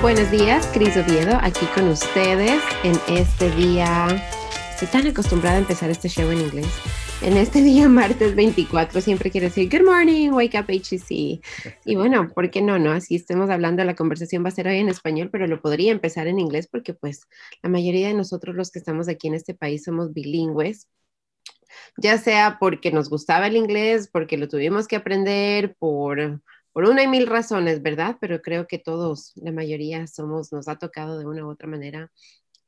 Buenos días, Cris Oviedo, aquí con ustedes en este día. Estoy tan acostumbrada a empezar este show en inglés. En este día, martes 24, siempre quiero decir Good morning, wake up HCC. Y bueno, ¿por qué no? no? Así estemos hablando, la conversación va a ser hoy en español, pero lo podría empezar en inglés porque, pues, la mayoría de nosotros, los que estamos aquí en este país, somos bilingües ya sea porque nos gustaba el inglés, porque lo tuvimos que aprender, por por una y mil razones, ¿verdad? Pero creo que todos, la mayoría somos, nos ha tocado de una u otra manera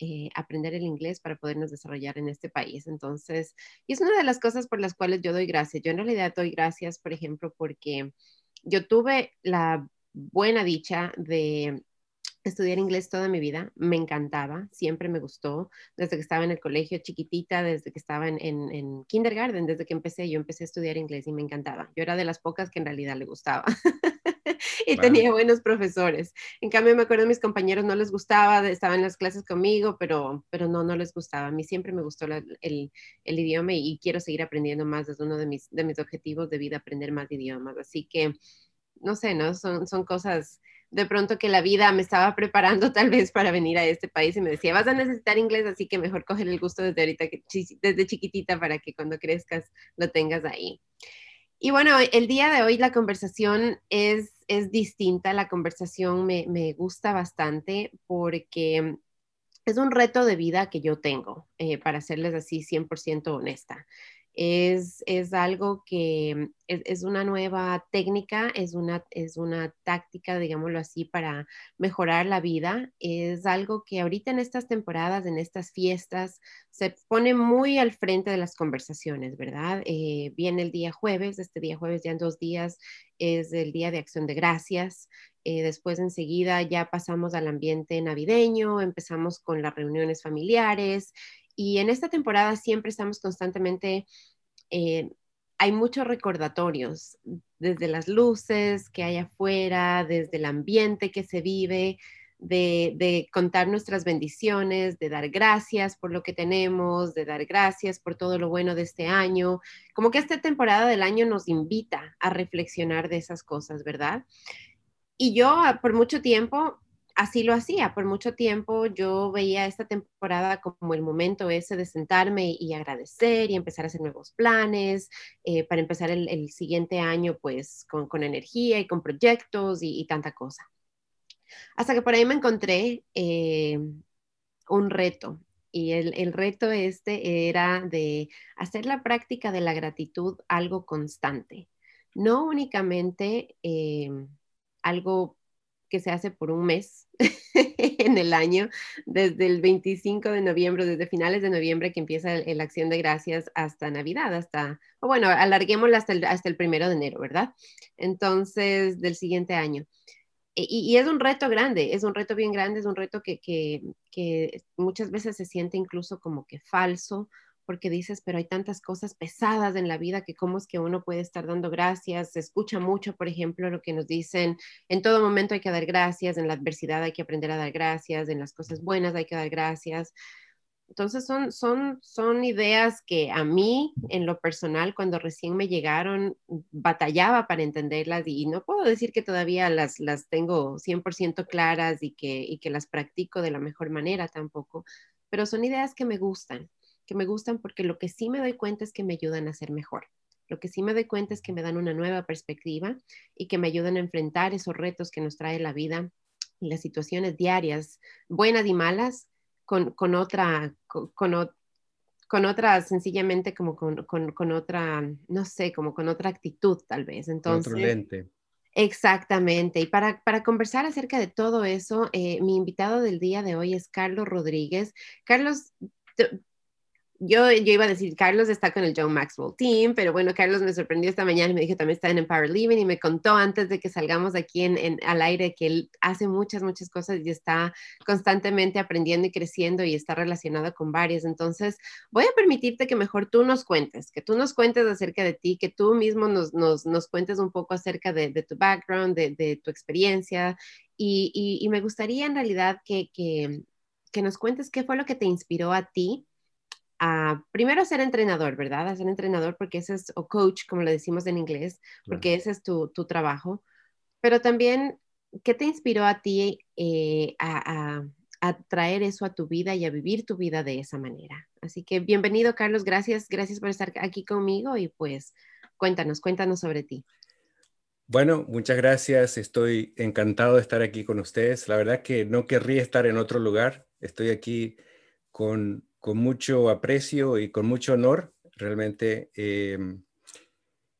eh, aprender el inglés para podernos desarrollar en este país. Entonces, y es una de las cosas por las cuales yo doy gracias. Yo en realidad doy gracias, por ejemplo, porque yo tuve la buena dicha de estudiar inglés toda mi vida, me encantaba, siempre me gustó, desde que estaba en el colegio chiquitita, desde que estaba en, en, kindergarten, desde que empecé, yo empecé a estudiar inglés y me encantaba. Yo era de las pocas que en realidad le gustaba y tenía buenos profesores. En cambio, me acuerdo, mis compañeros no les gustaba, estaban en las clases conmigo, pero, pero no, no les gustaba. A mí siempre me gustó el, el, idioma y, y, quiero seguir aprendiendo más, es uno de mis, de mis objetivos de vida, aprender más idiomas. Así que, no sé, ¿no? Son, son cosas de pronto que la vida me estaba preparando tal vez para venir a este país y me decía, vas a necesitar inglés, así que mejor coger el gusto desde ahorita, que, desde chiquitita, para que cuando crezcas lo tengas ahí. Y bueno, el día de hoy la conversación es, es distinta, la conversación me, me gusta bastante porque es un reto de vida que yo tengo, eh, para serles así 100% honesta es, es algo que es, es, una nueva técnica, es una, es una táctica, digámoslo así, para mejorar la vida. Es algo que ahorita en estas temporadas, en estas fiestas, se pone muy al frente de las conversaciones, ¿verdad? Eh, viene el día jueves, este día jueves ya en dos días es el día de acción de gracias. Eh, después enseguida ya pasamos al ambiente navideño, empezamos con las reuniones familiares y en esta temporada siempre estamos constantemente, eh, hay muchos recordatorios, desde las luces que hay afuera, desde el ambiente que se vive, de, contar nuestras bendiciones, de dar gracias por lo que tenemos, de dar gracias por todo lo bueno de este año. Como que esta temporada del año nos invita a reflexionar de esas cosas, ¿verdad? Y yo ah, por mucho tiempo así lo hacía. Por mucho tiempo yo veía esta temporada como el momento ese de sentarme y agradecer y empezar a hacer nuevos planes eh, para empezar el, siguiente año pues con, energía y con proyectos y, tanta cosa. Hasta que por ahí me encontré eh, un reto y el, reto este era de hacer la práctica de la gratitud algo constante, no únicamente eh, algo que se hace por un mes en el año, desde el 25 de noviembre, desde finales de noviembre que empieza la acción de gracias hasta Navidad, hasta, o bueno, alarguémosla hasta el, hasta el primero de enero, ¿verdad? Entonces, del siguiente año. Y, es un reto grande, es un reto bien grande, es un reto que, que, que muchas veces se siente incluso como que falso porque dices, pero hay tantas cosas pesadas en la vida que cómo es que uno puede estar dando gracias. Se escucha mucho, por ejemplo, lo que nos dicen, en todo momento hay que dar gracias, en la adversidad hay que aprender a dar gracias, en las cosas buenas hay que dar gracias. Entonces son, son, son ideas que a mí, en lo personal, cuando recién me llegaron, batallaba para entenderlas y no puedo decir que todavía las, las tengo 100% claras y que, y que las practico de la mejor manera tampoco, pero son ideas que me gustan que me gustan porque lo que sí me doy cuenta es que me ayudan a ser mejor. Lo que sí me doy cuenta es que me dan una nueva perspectiva y que me ayudan a enfrentar esos retos que nos trae la vida y las situaciones diarias, buenas y malas, con, con otra, con, con, otra, sencillamente como con, con, otra, no sé, como con otra actitud tal vez. Entonces, otro lente. Exactamente. Y para, para, conversar acerca de todo eso, eh, mi invitado del día de hoy es Carlos Rodríguez. Carlos, yo, yo iba a decir, Carlos está con el John Maxwell Team, pero bueno, Carlos me sorprendió esta mañana y me dijo también está en Empower Living y me contó antes de que salgamos aquí en, al aire que él hace muchas, muchas cosas y está constantemente aprendiendo y creciendo y está relacionado con varias. Entonces, voy a permitirte que mejor tú nos cuentes, que tú nos cuentes acerca de ti, que tú mismo nos, nos, nos cuentes un poco acerca de, tu background, de, de, tu experiencia. Y, y, y, me gustaría en realidad que, que, que nos cuentes qué fue lo que te inspiró a ti primero a ser entrenador, ¿verdad? A ser entrenador porque ese es, o coach, como le decimos en inglés, porque ese es tu, tu trabajo, pero también ¿qué te inspiró a ti eh, a, traer eso a tu vida y a vivir tu vida de esa manera? Así que bienvenido, Carlos. Gracias, gracias por estar aquí conmigo y pues cuéntanos, cuéntanos sobre ti. Bueno, muchas gracias. Estoy encantado de estar aquí con ustedes. La verdad que no querría estar en otro lugar. Estoy aquí con, mucho aprecio y con mucho honor. Realmente, em,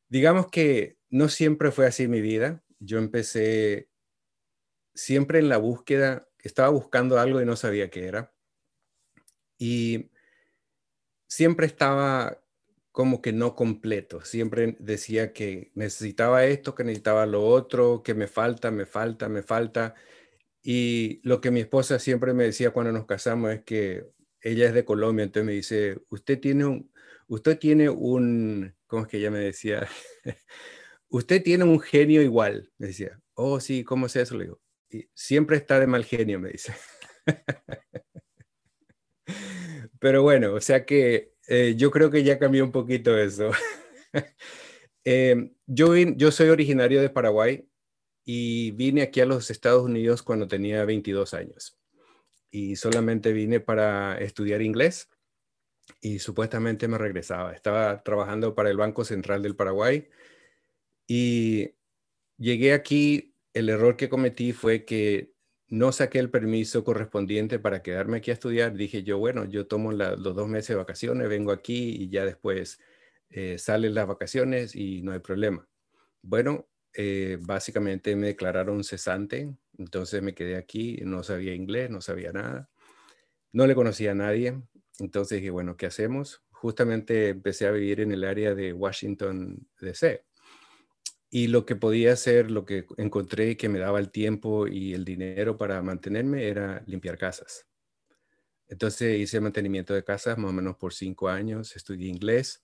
digamos que no siempre fue así mi vida. Yo empecé siempre en la búsqueda, estaba buscando algo y no sabía qué era. Y siempre estaba como que no completo. Siempre decía que necesitaba esto, que necesitaba lo otro, que me falta, me falta, me falta. Y lo que mi esposa siempre me decía cuando nos casamos es que ella es de Colombia, entonces me dice, usted tiene un, usted tiene un, ¿cómo es que ella me decía? usted tiene un genio igual, me decía. Oh, sí, ¿cómo es eso? Le digo, y siempre está de mal genio, me dice. Pero bueno, o sea que eh, yo creo que ya cambió un poquito eso. Eh, yo, yo soy originario de Paraguay y vine aquí a los Estados Unidos cuando tenía 22 años. Y solamente vine para estudiar inglés y supuestamente me regresaba. Estaba trabajando para el Banco Central del Paraguay y llegué aquí. El error que cometí fue que no saqué el permiso correspondiente para quedarme aquí a estudiar. Dije yo, bueno, yo tomo los dos meses de vacaciones, vengo aquí y ya después eh, salen las vacaciones y no hay problema. Bueno, eh, básicamente me declararon cesante, entonces me quedé aquí, no sabía inglés, no sabía nada, no le conocía a nadie, entonces dije, bueno, ¿qué hacemos? Justamente empecé a vivir en el área de Washington, D.C. Y lo que podía hacer, lo que encontré que me daba el tiempo y el dinero para mantenerme era limpiar casas. Entonces hice mantenimiento de casas más o menos por cinco años, estudié inglés.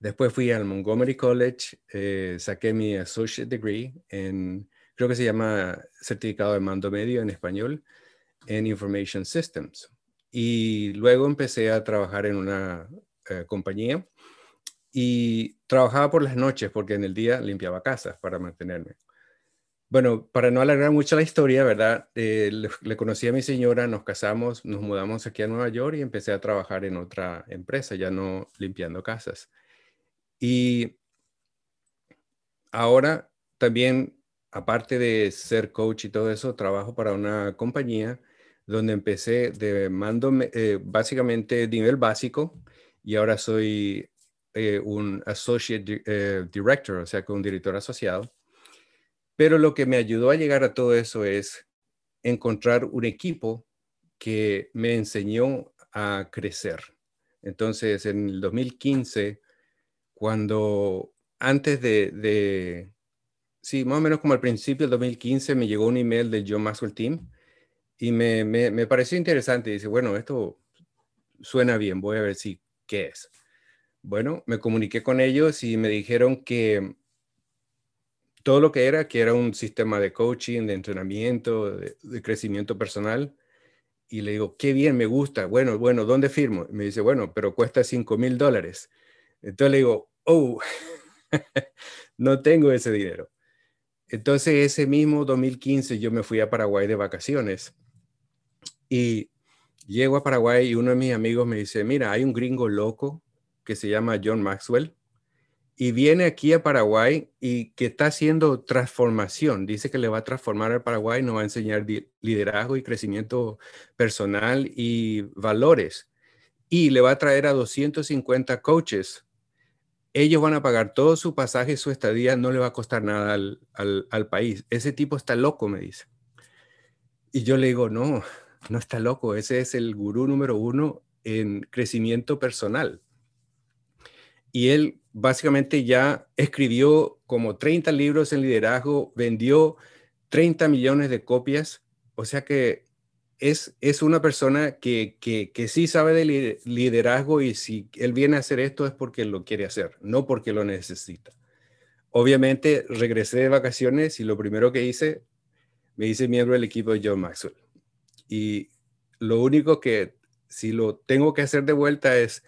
Después fui al Montgomery College, eh, saqué mi associate degree en, creo que se llama certificado de mando medio en español, en Information Systems. Y luego empecé a trabajar en una eh, compañía y trabajaba por las noches porque en el día limpiaba casas para mantenerme. Bueno, para no alargar mucho la historia, ¿verdad? Eh, le, conocí a mi señora, nos casamos, nos mudamos aquí a Nueva York y empecé a trabajar en otra empresa, ya no limpiando casas. Y ahora también, aparte de ser coach y todo eso, trabajo para una compañía donde empecé de mando eh, básicamente nivel básico y ahora soy eh, un associate eh, director, o sea, con un director asociado. Pero lo que me ayudó a llegar a todo eso es encontrar un equipo que me enseñó a crecer. Entonces, en el 2015, cuando antes de, sí, más o menos como al principio del 2015, me llegó un email del John Maxwell Team y me, me, me pareció interesante. Dice, bueno, esto suena bien, voy a ver si qué es. Bueno, me comuniqué con ellos y me dijeron que todo lo que era, que era un sistema de coaching, de entrenamiento, de, crecimiento personal. Y le digo, qué bien, me gusta. Bueno, bueno, ¿dónde firmo? me dice, bueno, pero cuesta 5 mil dólares. Entonces le digo, oh, no tengo ese dinero. Entonces ese mismo 2015 yo me fui a Paraguay de vacaciones y llego a Paraguay y uno de mis amigos me dice, mira, hay un gringo loco que se llama John Maxwell y viene aquí a Paraguay y que está haciendo transformación. Dice que le va a transformar al Paraguay, nos va a enseñar liderazgo y crecimiento personal y valores. Y le va a traer a 250 coaches. Ellos van a pagar todo su pasaje, su estadía, no le va a costar nada al, al país. Ese tipo está loco, me dice. Y yo le digo, no, no está loco. Ese es el gurú número uno en crecimiento personal y él básicamente ya escribió como 30 libros en liderazgo, vendió 30 millones de copias, o sea que es, es una persona que, que, que sí sabe de liderazgo y si él viene a hacer esto es porque lo quiere hacer, no porque lo necesita. Obviamente regresé de vacaciones y lo primero que hice, me hice miembro del equipo de John Maxwell. Y lo único que si lo tengo que hacer de vuelta es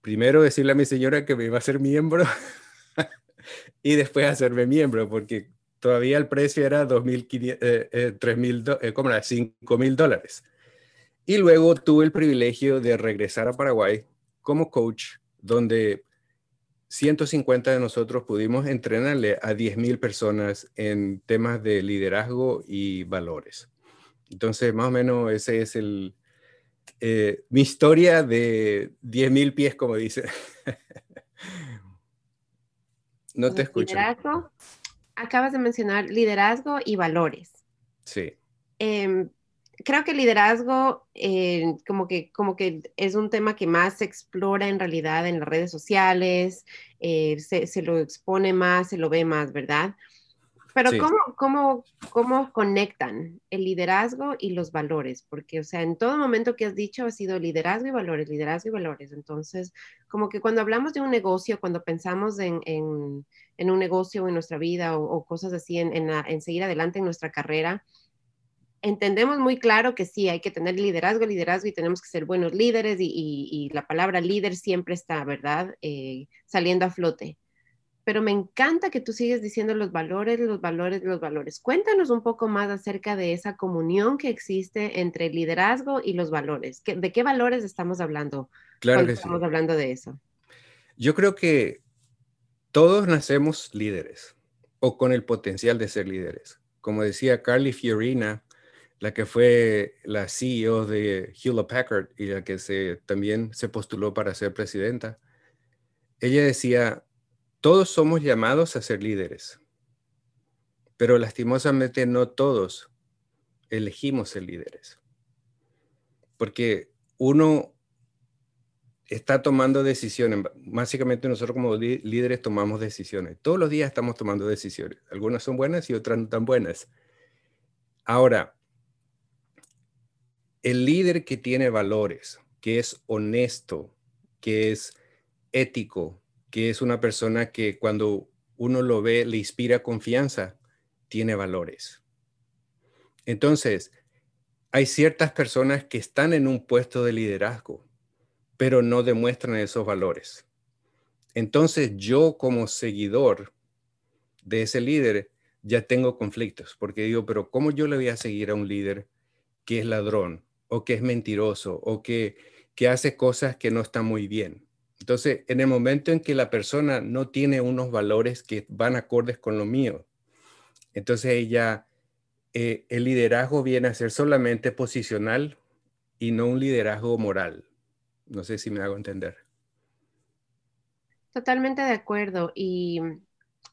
primero decirle a mi señora que me iba a ser miembro y después hacerme miembro, porque todavía el precio era 2.000, eh, eh, eh, ¿cómo era? 5 mil dólares. Y luego tuve el privilegio de regresar a Paraguay como coach, donde 150 de nosotros pudimos entrenarle a 10.000 personas en temas de liderazgo y valores. Entonces, más o menos ese es el, mi historia de 10.000 pies, como dice. no te escucho acabas de mencionar liderazgo y valores. Sí. Em, creo que liderazgo eh, como, que, como que es un tema que más se explora en realidad en las redes sociales, eh, se, lo expone más, se lo ve más, ¿verdad? Pero ¿cómo, cómo, ¿cómo conectan el liderazgo y los valores? Porque, o sea, en todo momento que has dicho ha sido liderazgo y valores, liderazgo y valores. Entonces, como que cuando hablamos de un negocio, cuando pensamos en, en, en un negocio o en nuestra vida o, cosas así, en, en, seguir adelante en nuestra carrera, entendemos muy claro que sí, hay que tener liderazgo, liderazgo y tenemos que ser buenos líderes y, y, la palabra líder siempre está, ¿verdad? Eh, saliendo a flote pero me encanta que tú sigues diciendo los valores, los valores, los valores. Cuéntanos un poco más acerca de esa comunión que existe entre el liderazgo y los valores. ¿De qué valores estamos hablando? Claro que estamos hablando de eso. Yo creo que todos nacemos líderes o con el potencial de ser líderes. Como decía Carly Fiorina, la que fue la CEO de Hewlett Packard y la que se, también se postuló para ser presidenta, ella decía, todos somos llamados a ser líderes, pero lastimosamente no todos elegimos ser líderes. Porque uno está tomando decisiones. Básicamente nosotros como líderes tomamos decisiones. Todos los días estamos tomando decisiones. Algunas son buenas y otras no tan buenas. Ahora, el líder que tiene valores, que es honesto, que es ético, que es una persona que cuando uno lo ve le inspira confianza, tiene valores. Entonces, hay ciertas personas que están en un puesto de liderazgo, pero no demuestran esos valores. Entonces, yo como seguidor de ese líder ya tengo conflictos, porque digo, pero ¿cómo yo le voy a seguir a un líder que es ladrón o que es mentiroso o que, que hace cosas que no están muy bien? Entonces, en el momento en que la persona no tiene unos valores que van acordes con lo mío, entonces ella, eh, el liderazgo viene a ser solamente posicional y no un liderazgo moral. No sé si me hago entender. Totalmente de acuerdo. Y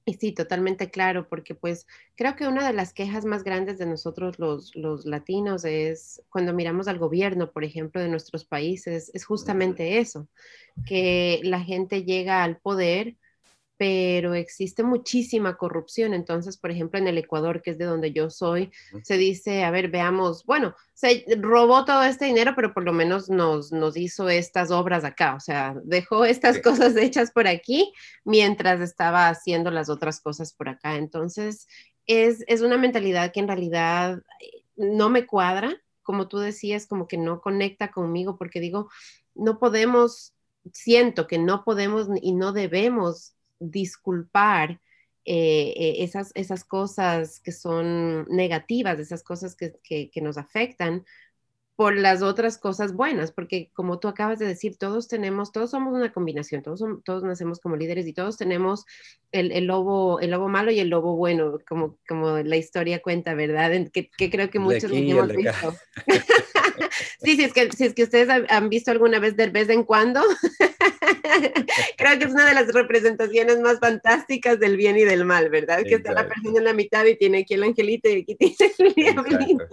y sí, totalmente claro, porque pues creo que una de las quejas más grandes de nosotros los, los latinos es cuando miramos al gobierno, por ejemplo, de nuestros países, es justamente eso, que la gente llega al poder pero existe muchísima corrupción. Entonces, por ejemplo, en el Ecuador, que es de donde yo soy, se dice, a ver, veamos, bueno, se robó todo este dinero, pero por lo menos nos, nos hizo estas obras acá, o sea, dejó estas cosas hechas por aquí mientras estaba haciendo las otras cosas por acá. Entonces, es, es una mentalidad que en realidad eh, no me cuadra, como tú decías, como que no conecta conmigo, porque digo, no podemos siento que no podemos y no debemos disculpar eh, eh, esas, esas cosas que son negativas, esas cosas que, que, nos afectan por las otras cosas buenas, porque como tú acabas de decir, todos tenemos, todos somos una combinación, todos, todos nacemos como líderes y todos tenemos el, el, lobo, el lobo malo y el lobo bueno, como, como la historia cuenta, ¿verdad? Que, que creo que muchos hemos visto. sí, si es, que, si es que ustedes han visto alguna vez de vez en cuando, creo que es una de las representaciones más fantásticas del bien y del mal, ¿verdad? Que está la persona en la mitad y tiene aquí el angelito y aquí tiene el diablito.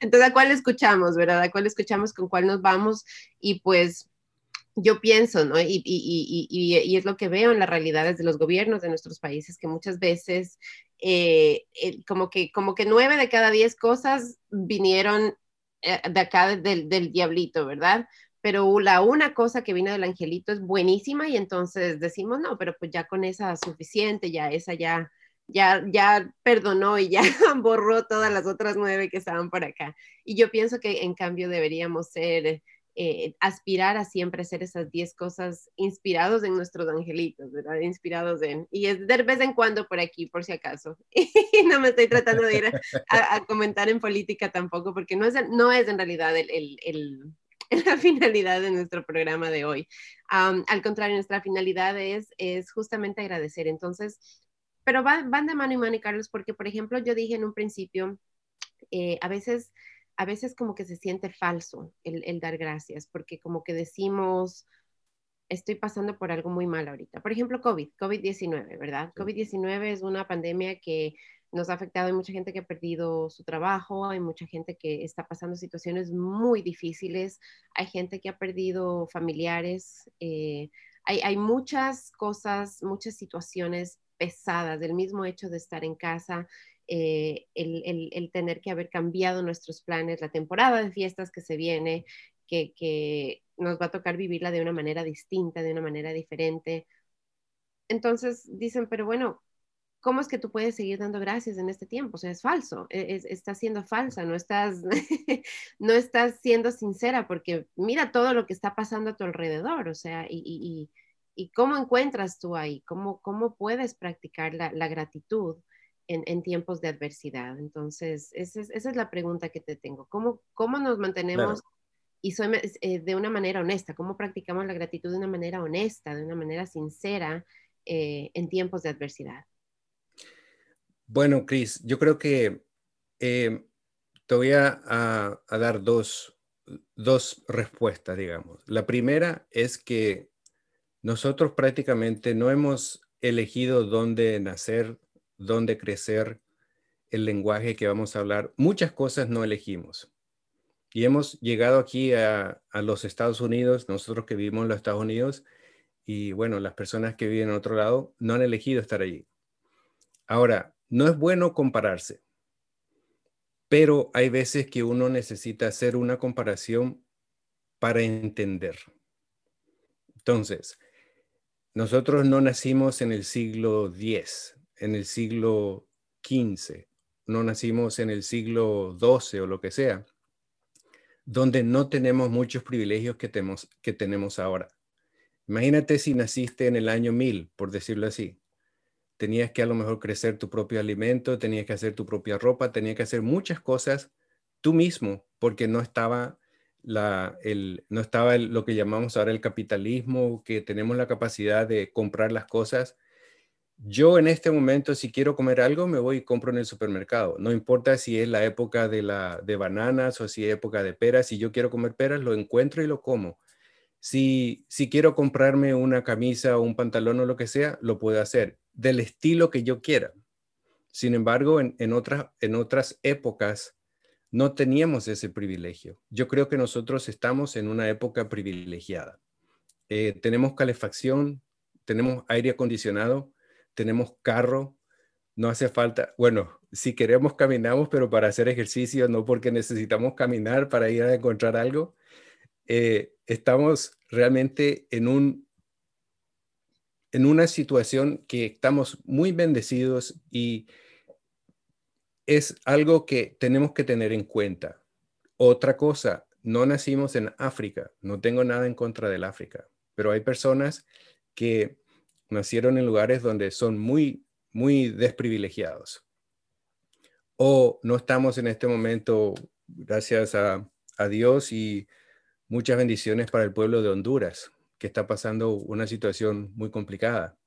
Entonces, ¿a cuál escuchamos, verdad? ¿A cuál escuchamos, con cuál nos vamos? Y pues yo pienso, ¿no? Y, y, y, y, es lo que veo en las realidades de los gobiernos de nuestros países, que muchas veces eh, eh, como, que, como que nueve de cada diez cosas vinieron de acá del, del diablito, ¿verdad? pero la una cosa que vino del angelito es buenísima y entonces decimos, no, pero pues ya con esa suficiente, ya esa ya, ya, ya perdonó y ya borró todas las otras nueve que estaban por acá. Y yo pienso que en cambio deberíamos ser eh, aspirar a siempre hacer esas 10 cosas inspirados en nuestros angelitos, ¿verdad? Inspirados en, y es de vez en cuando por aquí, por si acaso. Y no me estoy tratando de ir a, comentar en política tampoco, porque no es, no es en realidad el, la finalidad de nuestro programa de hoy. al contrario, nuestra finalidad es, es justamente agradecer. Entonces, pero van, van de mano y mano, Carlos, porque, por ejemplo, yo dije en un principio, eh, a veces a veces como que se siente falso el, dar gracias, porque como que decimos, estoy pasando por algo muy mal ahorita. Por ejemplo, COVID, COVID-19, ¿verdad? COVID-19 es una pandemia que nos ha afectado, hay mucha gente que ha perdido su trabajo, hay mucha gente que está pasando situaciones muy difíciles, hay gente que ha perdido familiares, eh, hay, hay muchas cosas, muchas situaciones pesadas del mismo hecho de estar en casa, eh, el, tener que haber cambiado nuestros planes, la temporada de fiestas que se viene, que, nos va a tocar vivirla de una manera distinta, de una manera diferente. Entonces dicen, pero bueno, ¿cómo es que tú puedes seguir dando gracias en este tiempo? O sea, es falso, e, es, estás siendo falsa, no estás, no estás siendo sincera porque mira todo lo que está pasando a tu alrededor, o sea, y, cómo encuentras tú ahí, cómo, cómo puedes practicar la gratitud en, tiempos de adversidad. Entonces, esa es, la pregunta que te tengo. ¿Cómo, cómo nos mantenemos y soy, eh, de una manera honesta? ¿Cómo practicamos la gratitud de una manera honesta, de una manera sincera eh, en tiempos de adversidad? Bueno, Cris, yo creo que eh, te voy a, dar dos, dos respuestas, digamos. La primera es que nosotros prácticamente no hemos elegido dónde nacer dónde crecer, el lenguaje que vamos a hablar. Muchas cosas no elegimos. Y hemos llegado aquí a, los Estados Unidos, nosotros que vivimos en los Estados Unidos, y bueno, las personas que viven en otro lado no han elegido estar allí. Ahora, no es bueno compararse, pero hay veces que uno necesita hacer una comparación para entender. Entonces, nosotros no nacimos en el siglo X, en el siglo XV, no nacimos en el siglo XII o lo que sea, donde no tenemos muchos privilegios que tenemos, que tenemos ahora. Imagínate si naciste en el año 1000, por decirlo así. Tenías que a lo mejor crecer tu propio alimento, tenías que hacer tu propia ropa, tenías que hacer muchas cosas tú mismo, porque no estaba, la, el, no estaba lo que llamamos ahora el capitalismo, que tenemos la capacidad de comprar las cosas yo en este momento, si quiero comer algo, me voy y compro en el supermercado. No importa si es la época de, la, de bananas o si es época de peras. Si yo quiero comer peras, lo encuentro y lo como. Si, si quiero comprarme una camisa o un pantalón o lo que sea, lo puedo hacer del estilo que yo quiera. Sin embargo, en, en, en otras épocas no teníamos ese privilegio. Yo creo que nosotros estamos en una época privilegiada. Eh, tenemos calefacción, tenemos aire acondicionado, tenemos carro, no hace falta, bueno, si queremos caminamos, pero para hacer ejercicio, no porque necesitamos caminar para ir a encontrar algo. Eh, estamos realmente en, un, en una situación que estamos muy bendecidos y es algo que tenemos que tener en cuenta. Otra cosa, no nacimos en África, no tengo nada en contra del África, pero hay personas que nacieron en lugares donde son muy, muy desprivilegiados. O no estamos en este momento, gracias a, Dios y muchas bendiciones para el pueblo de Honduras, que está pasando una situación muy complicada.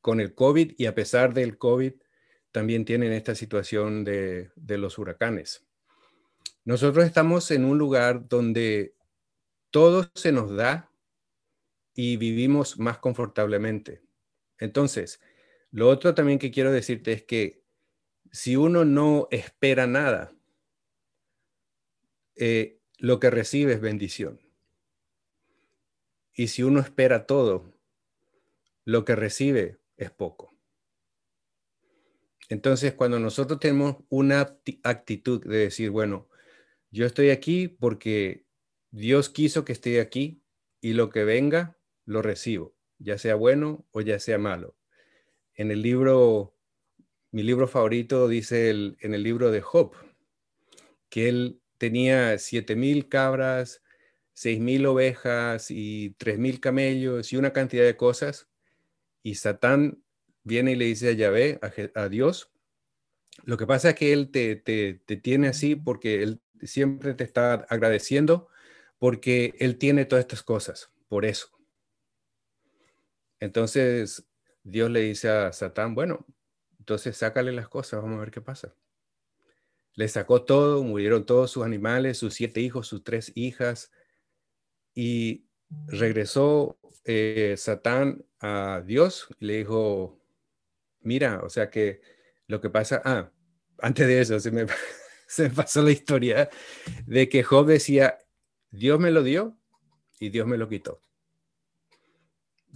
con el COVID y a pesar del COVID, también tienen esta situación de, de los huracanes. Nosotros estamos en un lugar donde todo se nos da y vivimos más confortablemente. Entonces, lo otro también que quiero decirte es que si uno no espera nada, eh, lo que recibe es bendición. Y si uno espera todo, lo que recibe es poco. Entonces, cuando nosotros tenemos una actitud de decir, bueno, yo estoy aquí porque Dios quiso que esté aquí y lo que venga lo recibo, ya sea bueno o ya sea malo. En el libro, mi libro favorito dice en el libro de Job, que él tenía siete mil cabras, seis mil ovejas y tres mil camellos y una cantidad de cosas. Y Satán viene y le dice a Yahvé, a, Dios, lo que pasa es que él te, te, te tiene así porque él siempre te está agradeciendo porque él tiene todas estas cosas, por eso. Entonces Dios le dice a Satán, bueno, entonces sácale las cosas, vamos a ver qué pasa. Le sacó todo, murieron todos sus animales, sus siete hijos, sus tres hijas, y regresó eh, Satán a Dios y le dijo, mira, o sea que lo que pasa, ah, antes de eso se me, se me pasó la historia de que Job decía, Dios me lo dio y Dios me lo quitó.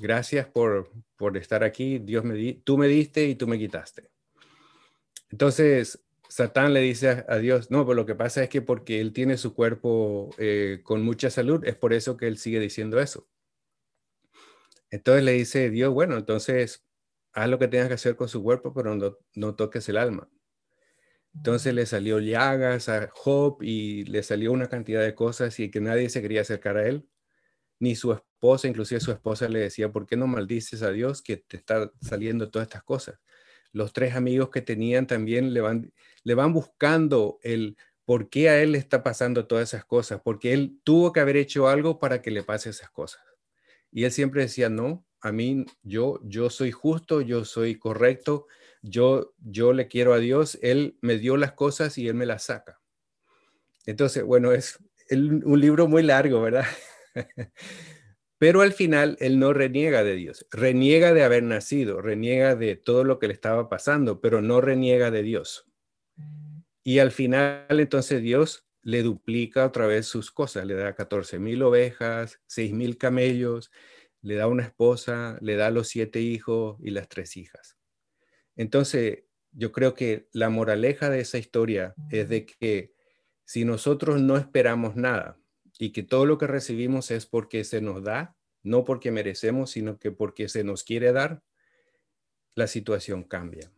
Gracias por, por estar aquí. Dios me di, tú me diste y tú me quitaste. Entonces, Satán le dice a, Dios, no, pero lo que pasa es que porque él tiene su cuerpo eh, con mucha salud, es por eso que él sigue diciendo eso. Entonces le dice Dios, bueno, entonces haz lo que tengas que hacer con su cuerpo, pero no, no toques el alma. Entonces le salió llagas a Job y le salió una cantidad de cosas y que nadie se quería acercar a él, ni su esposa, inclusive su esposa le decía, ¿por qué no maldices a Dios que te está saliendo todas estas cosas? Los tres amigos que tenían también le van, le van buscando el por qué a él le está pasando todas esas cosas, porque él tuvo que haber hecho algo para que le pase esas cosas. Y él siempre decía, no, a mí yo, yo soy justo, yo soy correcto, yo, yo le quiero a Dios, Él me dio las cosas y Él me las saca. Entonces, bueno, es un libro muy largo, ¿verdad? Pero al final él no reniega de Dios, reniega de haber nacido, reniega de todo lo que le estaba pasando, pero no reniega de Dios. Y al final entonces Dios le duplica otra vez sus cosas, le da 14 mil ovejas, 6 mil camellos, le da una esposa, le da los siete hijos y las tres hijas. Entonces, yo creo que la moraleja de esa historia es de que si nosotros no esperamos nada y que todo lo que recibimos es porque se nos da, no porque merecemos, sino que porque se nos quiere dar, la situación cambia.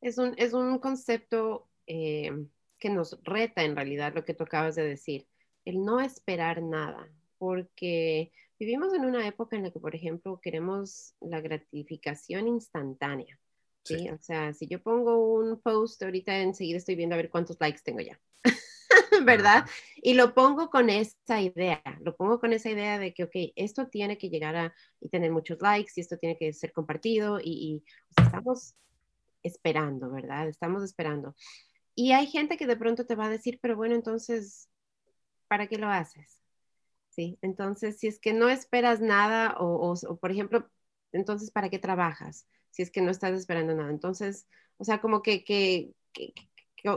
Es un, es un concepto eh, que nos reta en realidad lo que tú acabas de decir, el no esperar nada, porque Vivimos en una época en la que, por ejemplo, queremos la gratificación instantánea. ¿sí? O sea, si yo pongo un post ahorita, enseguida estoy viendo a ver cuántos likes tengo ya. ¿Verdad? Y lo pongo con esa idea, lo pongo con esa idea de que, ok, esto tiene que llegar a y tener muchos likes y esto tiene que ser compartido y, estamos esperando, ¿verdad? Estamos esperando. Y hay gente que de pronto te va a decir, pero bueno, entonces, ¿para qué lo haces? ¿sí? Entonces, si es que no esperas nada o, por ejemplo, entonces, ¿para qué trabajas? Si es que no estás esperando nada. Entonces, o sea, como que, que,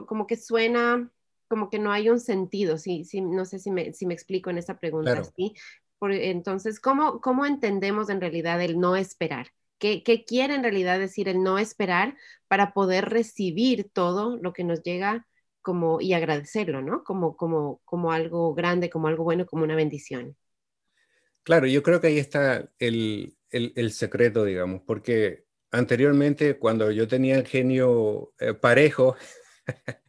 como que suena como que no hay un sentido, sí, sí no sé si me, si me explico en esta pregunta, ¿sí? Por, entonces, ¿cómo, ¿cómo entendemos en realidad el no esperar? ¿Qué, ¿Qué quiere en realidad decir el no esperar para poder recibir todo lo que nos llega como, y agradecerlo, ¿no? Como, como, como algo grande, como algo bueno, como una bendición. Claro, yo creo que ahí está el, el, secreto, digamos, porque anteriormente cuando yo tenía el genio eh, parejo,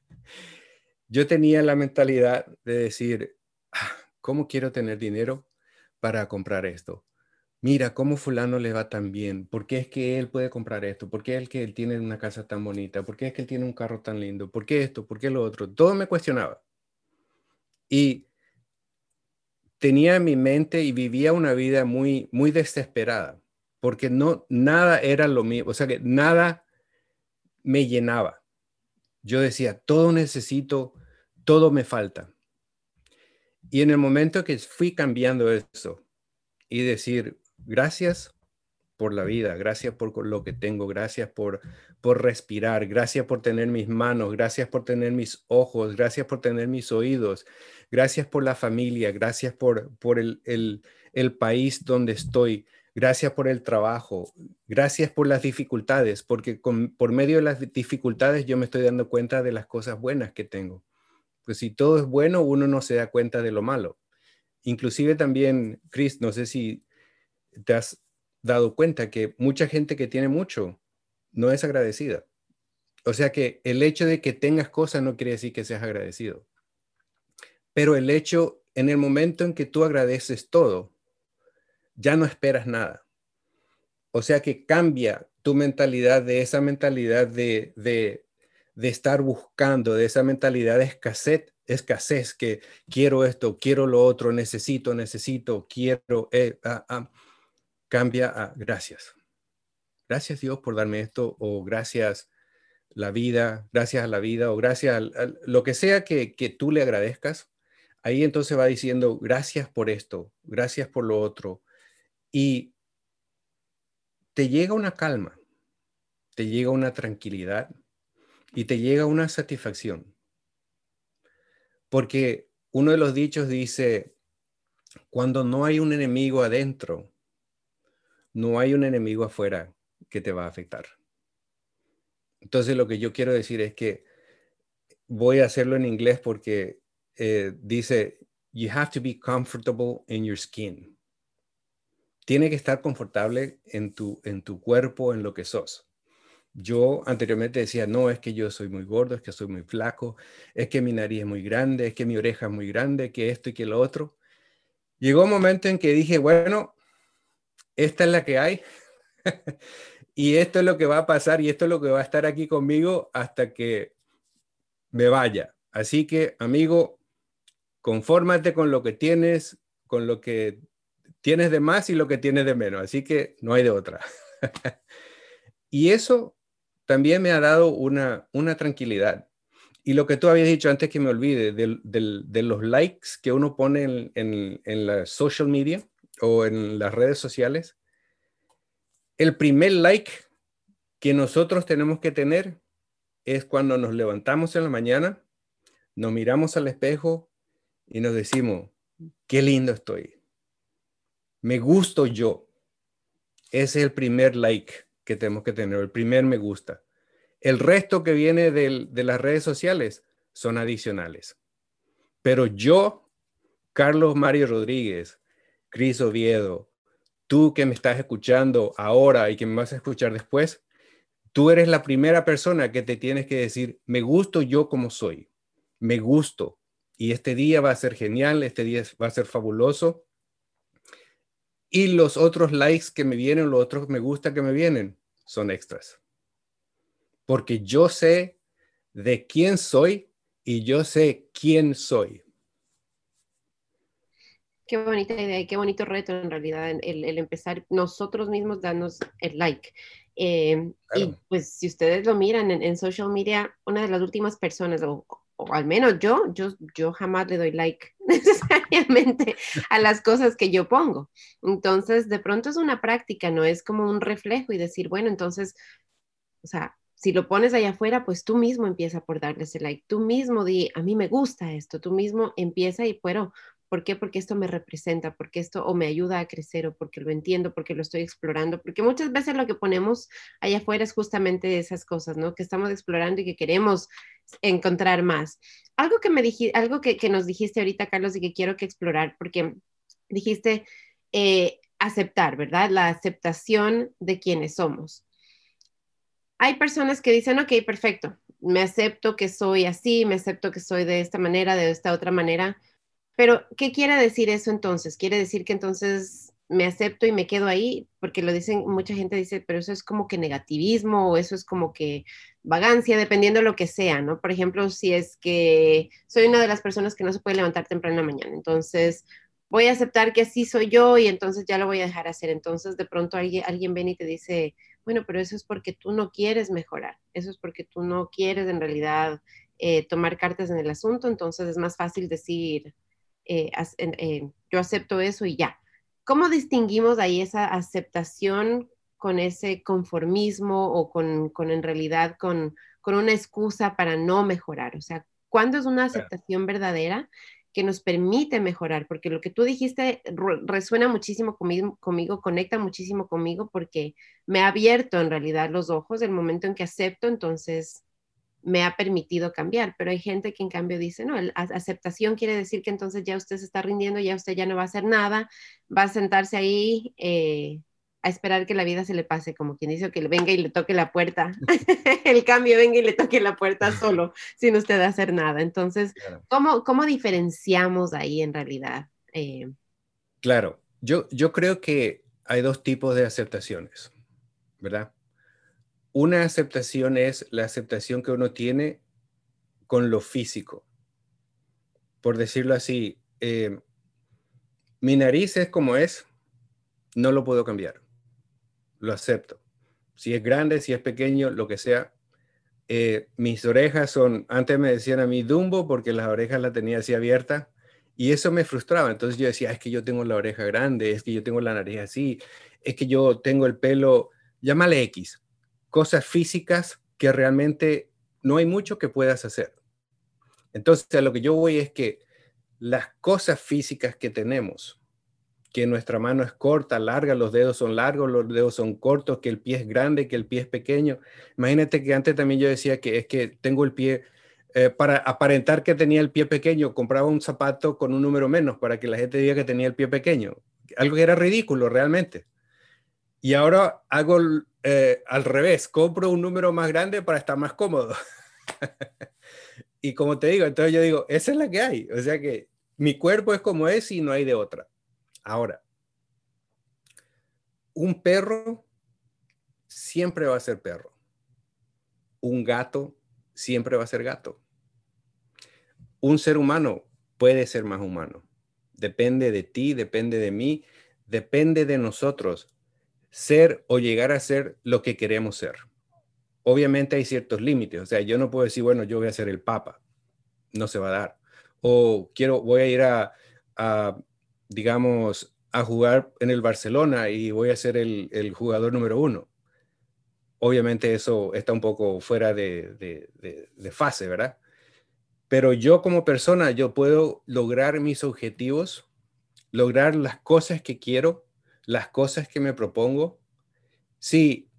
yo tenía la mentalidad de decir, ah, ¿cómo quiero tener dinero para comprar esto? mira cómo fulano le va tan bien, por qué es que él puede comprar esto, por qué es que él tiene una casa tan bonita, por qué es que él tiene un carro tan lindo, por qué esto, por qué lo otro, todo me cuestionaba. Y tenía en mi mente y vivía una vida muy, muy desesperada, porque no, nada era lo mío, o sea que nada me llenaba. Yo decía, todo necesito, todo me falta. Y en el momento que fui cambiando eso y decir, gracias por la vida, gracias por lo que tengo, gracias por, por respirar, gracias por tener mis manos, gracias por tener mis ojos, gracias por tener mis oídos, gracias por la familia, gracias por, por el, el, país donde estoy, gracias por el trabajo, gracias por las dificultades, porque por medio de las dificultades yo me estoy dando cuenta de las cosas buenas que tengo. Pues si todo es bueno, uno no se da cuenta de lo malo. Inclusive también, Chris, no sé si te has dado cuenta que mucha gente que tiene mucho no es agradecida. O sea que el hecho de que tengas cosas no quiere decir que seas agradecido. Pero el hecho, en el momento en que tú agradeces todo, ya no esperas nada. O sea que cambia tu mentalidad de esa mentalidad de, de, estar buscando, de esa mentalidad de escasez, escasez, que quiero esto, quiero lo otro, necesito, necesito, quiero, eh, ah, ah, cambia a gracias. Gracias Dios por darme esto o gracias la vida, gracias a la vida o gracias a, lo que sea que, que tú le agradezcas. Ahí entonces va diciendo gracias por esto, gracias por lo otro. Y te llega una calma, te llega una tranquilidad y te llega una satisfacción. Porque uno de los dichos dice, cuando no hay un enemigo adentro, no hay un enemigo afuera que te va a afectar. Entonces lo que yo quiero decir es que voy a hacerlo en inglés porque eh, dice, you have to be comfortable in your skin tiene que estar confortable en tu, en tu cuerpo, en lo que sos. Yo anteriormente decía, no, es que yo soy muy gordo, es que soy muy flaco, es que mi nariz es muy grande, es que mi oreja es muy grande, que esto y que lo otro. Llegó un momento en que dije, bueno, esta es la que hay y esto es lo que va a pasar y esto es lo que va a estar aquí conmigo hasta que me vaya. Así que, amigo, confórmate con lo que tienes, con lo que tienes de más y lo que tienes de menos, así que no hay de otra. y eso también me ha dado una, una tranquilidad. Y lo que tú habías dicho antes que me olvide, de, los likes que uno pone en, en, en la social media o en las redes sociales, el primer like que nosotros tenemos que tener es cuando nos levantamos en la mañana, nos miramos al espejo y nos decimos, qué lindo estoy, me gusto yo. Ese es el primer like que tenemos que tener, el primer me gusta. El resto que viene de las redes sociales son adicionales. Pero yo, Carlos Mario Rodríguez, Cris Oviedo, tú que me estás escuchando ahora y que me vas a escuchar después, tú eres la primera persona que te tienes que decir, me gusto yo como soy, me gusto. Y este día va a ser genial, este día va a ser fabuloso y los otros likes que me vienen, los otros me gusta que me vienen, son extras. Porque yo sé de quién soy y yo sé quién soy. Qué bonita idea y qué bonito reto en realidad el, empezar nosotros mismos darnos el like. Eh, y pues si ustedes lo miran en, en, social media, una de las últimas personas, o o al menos yo, yo, yo jamás le doy like necesariamente a las cosas que yo pongo. Entonces, de pronto es una práctica, no es como un reflejo y decir, bueno, entonces, o sea, si lo pones allá afuera, pues tú mismo empieza por darle ese like, tú mismo di, a mí me gusta esto, tú mismo empieza y bueno, ¿Por qué? Porque esto me representa, porque esto o me ayuda a crecer o porque lo entiendo, porque lo estoy explorando, porque muchas veces lo que ponemos allá afuera es justamente esas cosas, ¿no? Que estamos explorando y que queremos encontrar más. Algo que me dijiste, algo que, nos dijiste ahorita, Carlos, y que quiero que explorar, porque dijiste eh, aceptar, ¿verdad? La aceptación de quienes somos. Hay personas que dicen, ok, perfecto, me acepto que soy así, me acepto que soy de esta manera, de esta otra manera pero, ¿qué quiere decir eso entonces? ¿Quiere decir que entonces me acepto y me quedo ahí? Porque lo dicen, mucha gente dice, pero eso es como que negativismo o eso es como que vagancia, dependiendo de lo que sea, ¿no? Por ejemplo, si es que soy una de las personas que no se puede levantar temprano en la mañana, entonces voy a aceptar que así soy yo y entonces ya lo voy a dejar hacer. Entonces, de pronto alguien, alguien viene y te dice, bueno, pero eso es porque tú no quieres mejorar, eso es porque tú no quieres en realidad eh, tomar cartas en el asunto, entonces es más fácil decir, eh, eh, yo acepto eso y ya. ¿Cómo distinguimos ahí esa aceptación con ese conformismo o con, con en realidad con, con, una excusa para no mejorar? O sea, ¿cuándo es una aceptación verdadera que nos permite mejorar? Porque lo que tú dijiste resuena muchísimo conmigo, conmigo, conecta muchísimo conmigo porque me ha abierto en realidad los ojos el momento en que acepto, entonces me ha permitido cambiar, pero hay gente que en cambio dice, no, aceptación quiere decir que entonces ya usted se está rindiendo, ya usted ya no va a hacer nada, va a sentarse ahí eh, a esperar que la vida se le pase, como quien dice que le venga y le toque la puerta, el cambio venga y le toque la puerta solo, sin usted hacer nada. Entonces, ¿cómo, ¿cómo, diferenciamos ahí en realidad? Eh, claro, yo, yo creo que hay dos tipos de aceptaciones, ¿verdad? Una aceptación es la aceptación que uno tiene con lo físico. Por decirlo así, eh, mi nariz es como es, no lo puedo cambiar lo acepto. Si es grande, si es pequeño, lo que sea. Eh, mis orejas son, antes me decían a mí Dumbo porque las orejas las tenía así abiertas y eso me frustraba. Entonces yo decía, es que yo tengo la oreja grande, es que yo tengo la nariz así, es que yo tengo el pelo, llámale X, cosas físicas que realmente no hay mucho que puedas hacer. Entonces a lo que yo voy es que las cosas físicas que tenemos, que nuestra mano es corta, larga, los dedos son largos, los dedos son cortos, que el pie es grande, que el pie es pequeño. Imagínate que antes también yo decía que es que tengo el pie, eh, para aparentar que tenía el pie pequeño, compraba un zapato con un número menos para que la gente diga que tenía el pie pequeño. Algo que era ridículo realmente. Y ahora hago eh, al revés, compro un número más grande para estar más cómodo. y como te digo, entonces yo digo, esa es la que hay. O sea que mi cuerpo es como es y no hay de otra. Ahora, un perro siempre va a ser perro. Un gato siempre va a ser gato. Un ser humano puede ser más humano. Depende de ti, depende de mí, depende de nosotros ser o llegar a ser lo que queremos ser. Obviamente hay ciertos límites, o sea, yo no puedo decir, bueno, yo voy a ser el papa, no se va a dar. O quiero, voy a ir a, a digamos, a jugar en el Barcelona y voy a ser el, jugador número uno. Obviamente eso está un poco fuera de, fase, ¿verdad? Pero yo como persona, yo puedo lograr mis objetivos, lograr las cosas que quiero, las cosas que me propongo. Si,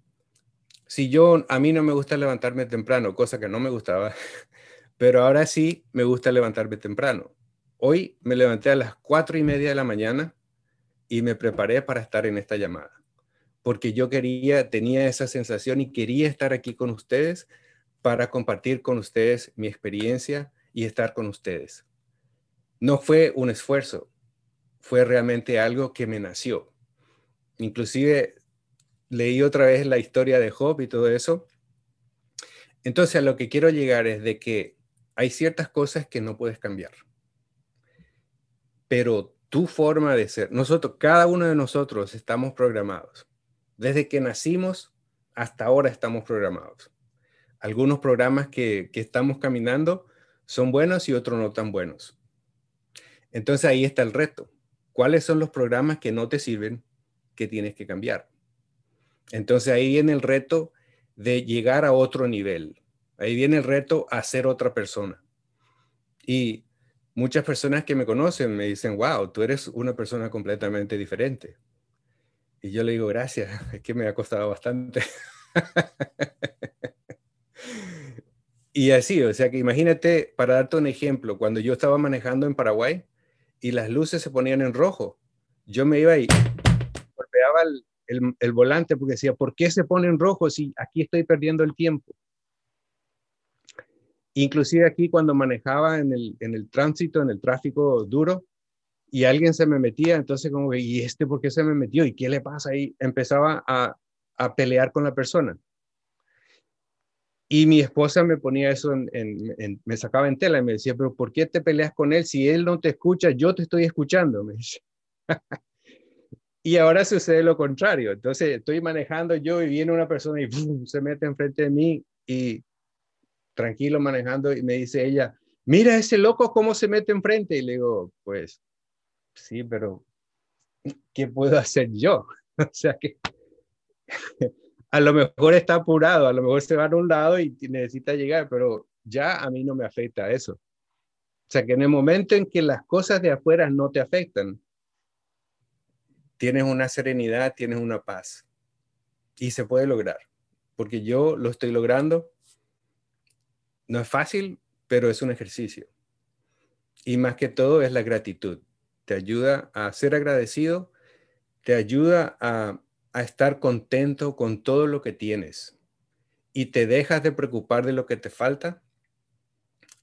si yo, a mí no me gusta levantarme temprano, cosa que no me gustaba, pero ahora sí me gusta levantarme temprano. Hoy me levanté a las cuatro y media de la mañana y me preparé para estar en esta llamada, porque yo quería, tenía esa sensación y quería estar aquí con ustedes para compartir con ustedes mi experiencia y estar con ustedes. No fue un esfuerzo, fue realmente algo que me nació. Inclusive leí otra vez la historia de Job y todo eso. Entonces a lo que quiero llegar es de que hay ciertas cosas que no puedes cambiar pero tu forma de ser, nosotros, cada uno de nosotros estamos programados. Desde que nacimos hasta ahora estamos programados. Algunos programas que, que estamos caminando son buenos y otros no tan buenos. Entonces ahí está el reto. ¿Cuáles son los programas que no te sirven que tienes que cambiar? Entonces ahí viene el reto de llegar a otro nivel. Ahí viene el reto a ser otra persona. Y muchas personas que me conocen me dicen, wow, tú eres una persona completamente diferente. Y yo le digo, gracias, es que me ha costado bastante. y así, o sea que imagínate, para darte un ejemplo, cuando yo estaba manejando en Paraguay y las luces se ponían en rojo, yo me iba y el, volante porque decía, ¿por qué se pone en rojo si aquí estoy perdiendo el tiempo? Inclusive aquí cuando manejaba en el, en el tránsito, en el tráfico duro, y alguien se me metía, entonces como ¿y este por qué se me metió? ¿Y qué le pasa? Y empezaba a, a pelear con la persona. Y mi esposa me ponía eso, en, me sacaba en tela y me decía, pero ¿por qué te peleas con él? Si él no te escucha, yo te estoy escuchando. Me y ahora sucede lo contrario. Entonces estoy manejando yo y viene una persona y se mete enfrente de mí y tranquilo manejando y me dice ella, mira ese loco cómo se mete enfrente. Y le digo, pues sí, pero ¿qué puedo hacer yo? o sea que a lo mejor está apurado, a lo mejor se va a un lado y necesita llegar, pero ya a mí no me afecta eso. O sea que en el momento en que las cosas de afuera no te afectan, tienes una serenidad, tienes una paz y se puede lograr, porque yo lo estoy logrando no es fácil, pero es un ejercicio. Y más que todo es la gratitud. Te ayuda a ser agradecido, te ayuda a, a estar contento con todo lo que tienes y te dejas de preocupar de lo que te falta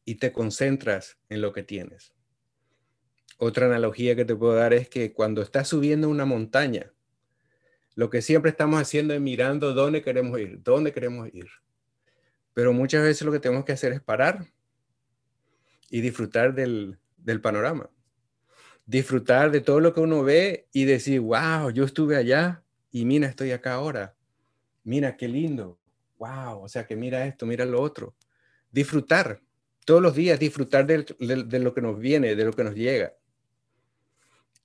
y te concentras en lo que tienes. Otra analogía que te puedo dar es que cuando estás subiendo una montaña, lo que siempre estamos haciendo es mirando dónde queremos ir, dónde queremos ir. Pero muchas veces lo que tenemos que hacer es parar y disfrutar del, del panorama. Disfrutar de todo lo que uno ve y decir, wow, yo estuve allá y mira, estoy acá ahora. Mira, qué lindo. Wow, o sea que mira esto, mira lo otro. Disfrutar, todos los días disfrutar de, de lo que nos viene, de lo que nos llega.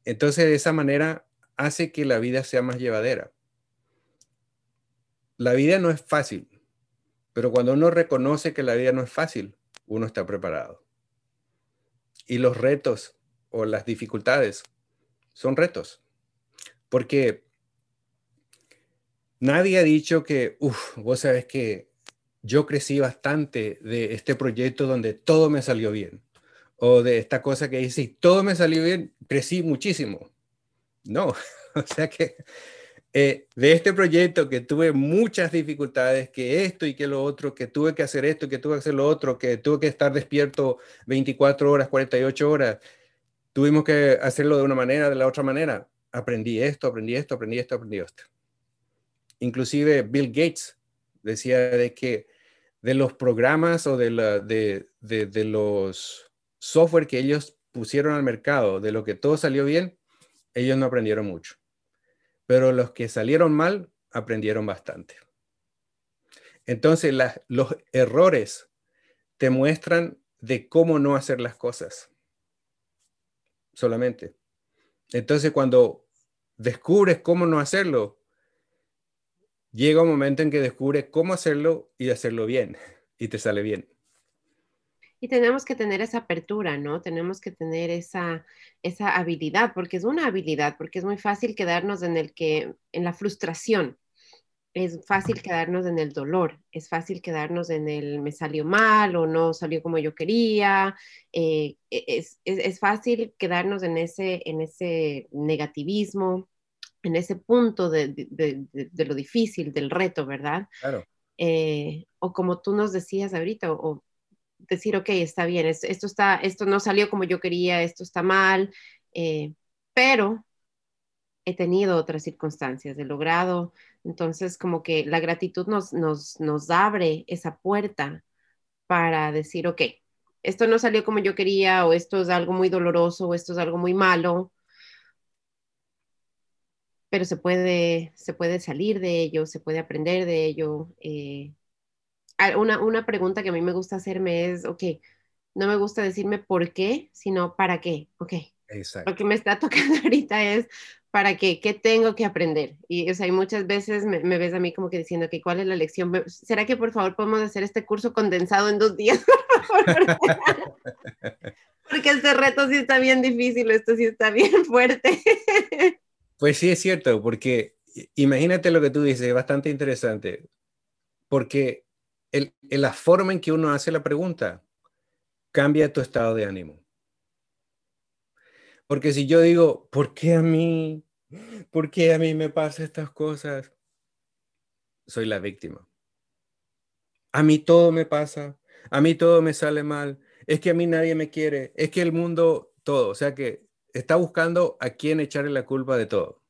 Entonces, de esa manera hace que la vida sea más llevadera. La vida no es fácil, pero cuando uno reconoce que la vida no es fácil, uno está preparado. Y los retos o las dificultades son retos. Porque nadie ha dicho que, uff, vos sabes que yo crecí bastante de este proyecto donde todo me salió bien. O de esta cosa que dice, todo me salió bien, crecí muchísimo. No, o sea que eh, de este proyecto que tuve muchas dificultades, que esto y que lo otro, que tuve que hacer esto, que tuve que hacer lo otro, que tuve que estar despierto 24 horas, 48 horas, tuvimos que hacerlo de una manera, de la otra manera. Aprendí esto, aprendí esto, aprendí esto, aprendí esto. Inclusive Bill Gates decía de que de los programas o de, la, de, de, de los software que ellos pusieron al mercado, de lo que todo salió bien, ellos no aprendieron mucho. Pero los que salieron mal, aprendieron bastante. Entonces, los errores te muestran de cómo no hacer las cosas. Solamente. Entonces, cuando descubres cómo no hacerlo, llega un momento en que descubres cómo hacerlo y hacerlo bien. Y te sale bien. Y tenemos que tener esa apertura, ¿no? Tenemos que tener esa, esa habilidad, porque es una habilidad, porque es muy fácil quedarnos en el que, en la frustración, es fácil quedarnos en el dolor, es fácil quedarnos en el me salió mal o no salió como yo quería, eh, e, es, es, es, fácil quedarnos en ese, en ese negativismo, en ese punto de, de, de, de lo difícil, del reto, ¿verdad? Claro. Eh, o como tú nos decías ahorita, o, decir, ok, está bien, esto, está, esto no salió como yo quería, esto está mal, eh, pero he tenido otras circunstancias, he logrado, entonces como que la gratitud nos, nos, nos abre esa puerta para decir, ok, esto no salió como yo quería, o esto es algo muy doloroso, o esto es algo muy malo, pero se puede, se puede salir de ello, se puede aprender de ello. Eh, una, una pregunta que a mí me gusta hacerme es, ok, no me gusta decirme por qué, sino para qué, ok. Exacto. Lo que me está tocando ahorita es para qué, qué tengo que aprender. Y o sea, hay muchas veces me, me, ves a mí como que diciendo que cuál es la lección. ¿Será que por favor podemos hacer este curso condensado en dos días? Porque este reto sí está bien difícil, esto sí está bien fuerte. Pues sí, es cierto, porque imagínate lo que tú dices, es bastante interesante, porque el, la forma en que uno hace la pregunta cambia tu estado de ánimo. Porque si yo digo, ¿por qué a mí? ¿Por qué a mí me pasa estas cosas? Soy la víctima. A mí todo me pasa, a mí todo me sale mal, es que a mí nadie me quiere, es que el mundo, todo, o sea que está buscando a quién echarle la culpa de todo.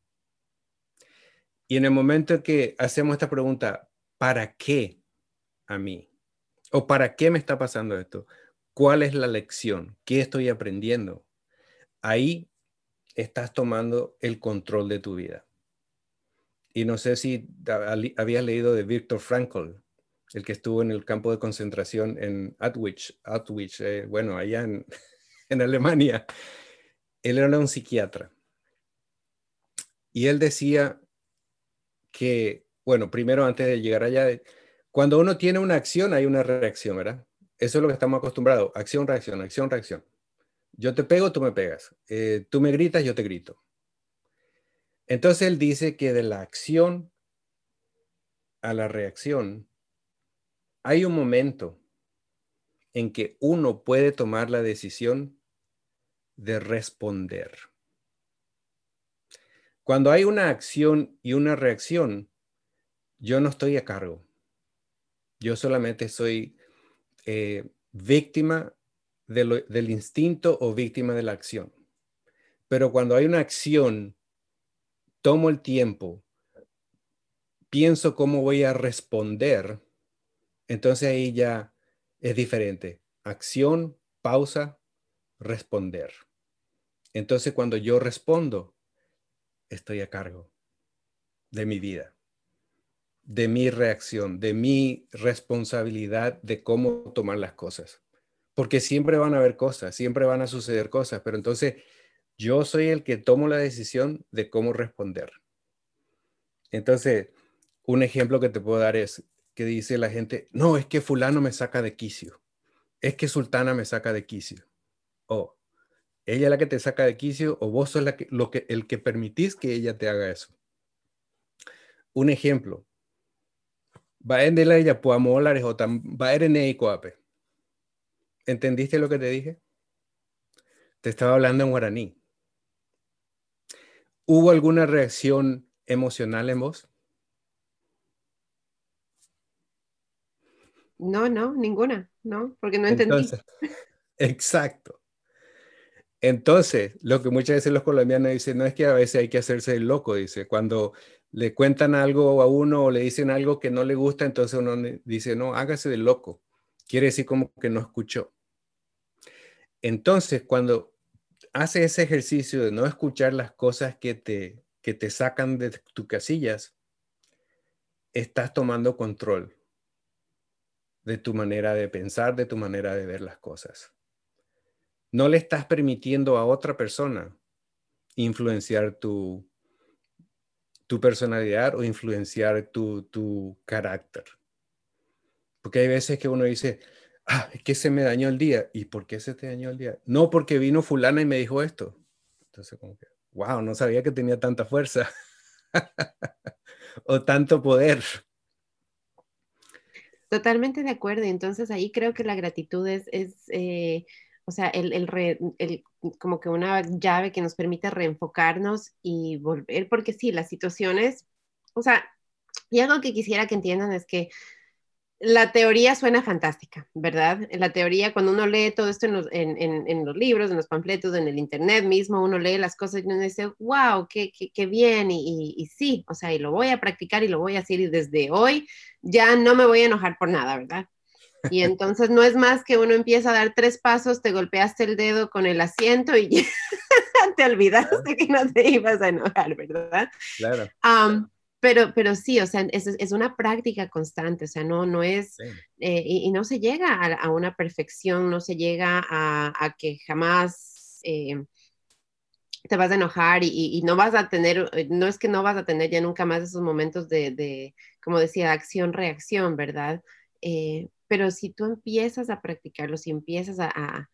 Y en el momento en que hacemos esta pregunta, ¿para qué? A mí? ¿O para qué me está pasando esto? ¿Cuál es la lección? ¿Qué estoy aprendiendo? Ahí estás tomando el control de tu vida. Y no sé si habías leído de Viktor Frankl, el que estuvo en el campo de concentración en Auschwitz, Auschwitz eh, bueno, allá en, en Alemania. Él era un psiquiatra. Y él decía que, bueno, primero antes de llegar allá, cuando uno tiene una acción, hay una reacción, ¿verdad? Eso es lo que estamos acostumbrados. Acción, reacción, acción, reacción. Yo te pego, tú me pegas. Eh, tú me gritas, yo te grito. Entonces él dice que de la acción a la reacción hay un momento en que uno puede tomar la decisión de responder. Cuando hay una acción y una reacción, yo no estoy a cargo. Yo solamente soy eh, víctima del instinto o víctima de la acción. Pero cuando hay una acción, tomo el tiempo, pienso cómo voy a responder, entonces ahí ya es diferente. Acción, pausa, responder. Entonces cuando yo respondo, estoy a cargo de mi vida, de mi reacción, de mi responsabilidad de cómo tomar las cosas. Porque siempre van a haber cosas, siempre van a suceder cosas, pero entonces yo soy el que tomo la decisión de cómo responder. Entonces, un ejemplo que te puedo dar es que dice la gente, no, es que fulano me saca de quicio, es que sultana me saca de quicio. O ella es la que te saca de quicio o vos sos la que, lo que, el que permitís que ella te haga eso. Un ejemplo, va en de la ella puamolares o va en coape. ¿Entendiste lo que te dije? Te estaba hablando en guaraní. ¿Hubo alguna reacción emocional en vos? No, no, ninguna, no, porque no entendí. exacto. Entonces, lo que muchas veces los colombianos dicen, no es que a veces hay que hacerse el loco, dice, cuando le cuentan algo a uno o le dicen algo que no le gusta, entonces uno dice, no, hágase del loco. Quiere decir como que no escuchó. Entonces, cuando hace ese ejercicio de no escuchar las cosas que te, que te sacan de tus casillas, estás tomando control de tu manera de pensar, de tu manera de ver las cosas. No le estás permitiendo a otra persona influenciar tu, tu personalidad o influenciar tu, tu carácter. Porque hay veces que uno dice, ah, es que se me dañó el día. ¿Y por qué se te dañó el día? No, porque vino fulana y me dijo esto. Entonces, wow, no sabía que tenía tanta fuerza o tanto poder. Totalmente de acuerdo. Entonces ahí creo que la gratitud es, eh, o sea, el, el, como que una llave que nos permite reenfocarnos y volver, porque sí, las situaciones, o sea, y algo que quisiera que entiendan es que la teoría suena fantástica, ¿verdad? La teoría, cuando uno lee todo esto en los, libros, en los panfletos, en el internet mismo, uno lee las cosas y uno dice, wow, qué, qué, bien, y, y, sí, o sea, y lo voy a practicar y lo voy a hacer y desde hoy ya no me voy a enojar por nada, ¿verdad? Y entonces no es más que uno empieza a dar tres pasos, te golpeaste el dedo con el asiento y te olvidaste que no te ibas a enojar, ¿verdad? Claro. Pero, pero sí, o sea, es, es, una práctica constante, o sea, no, no es, eh, y, no se llega a, una perfección, no se llega a, que jamás eh, te vas a enojar y, no vas a tener, eh, no es que no vas a tener ya nunca más esos momentos de, de como decía, acción-reacción, ¿verdad? Pero si tú empiezas a practicarlo, si empiezas a,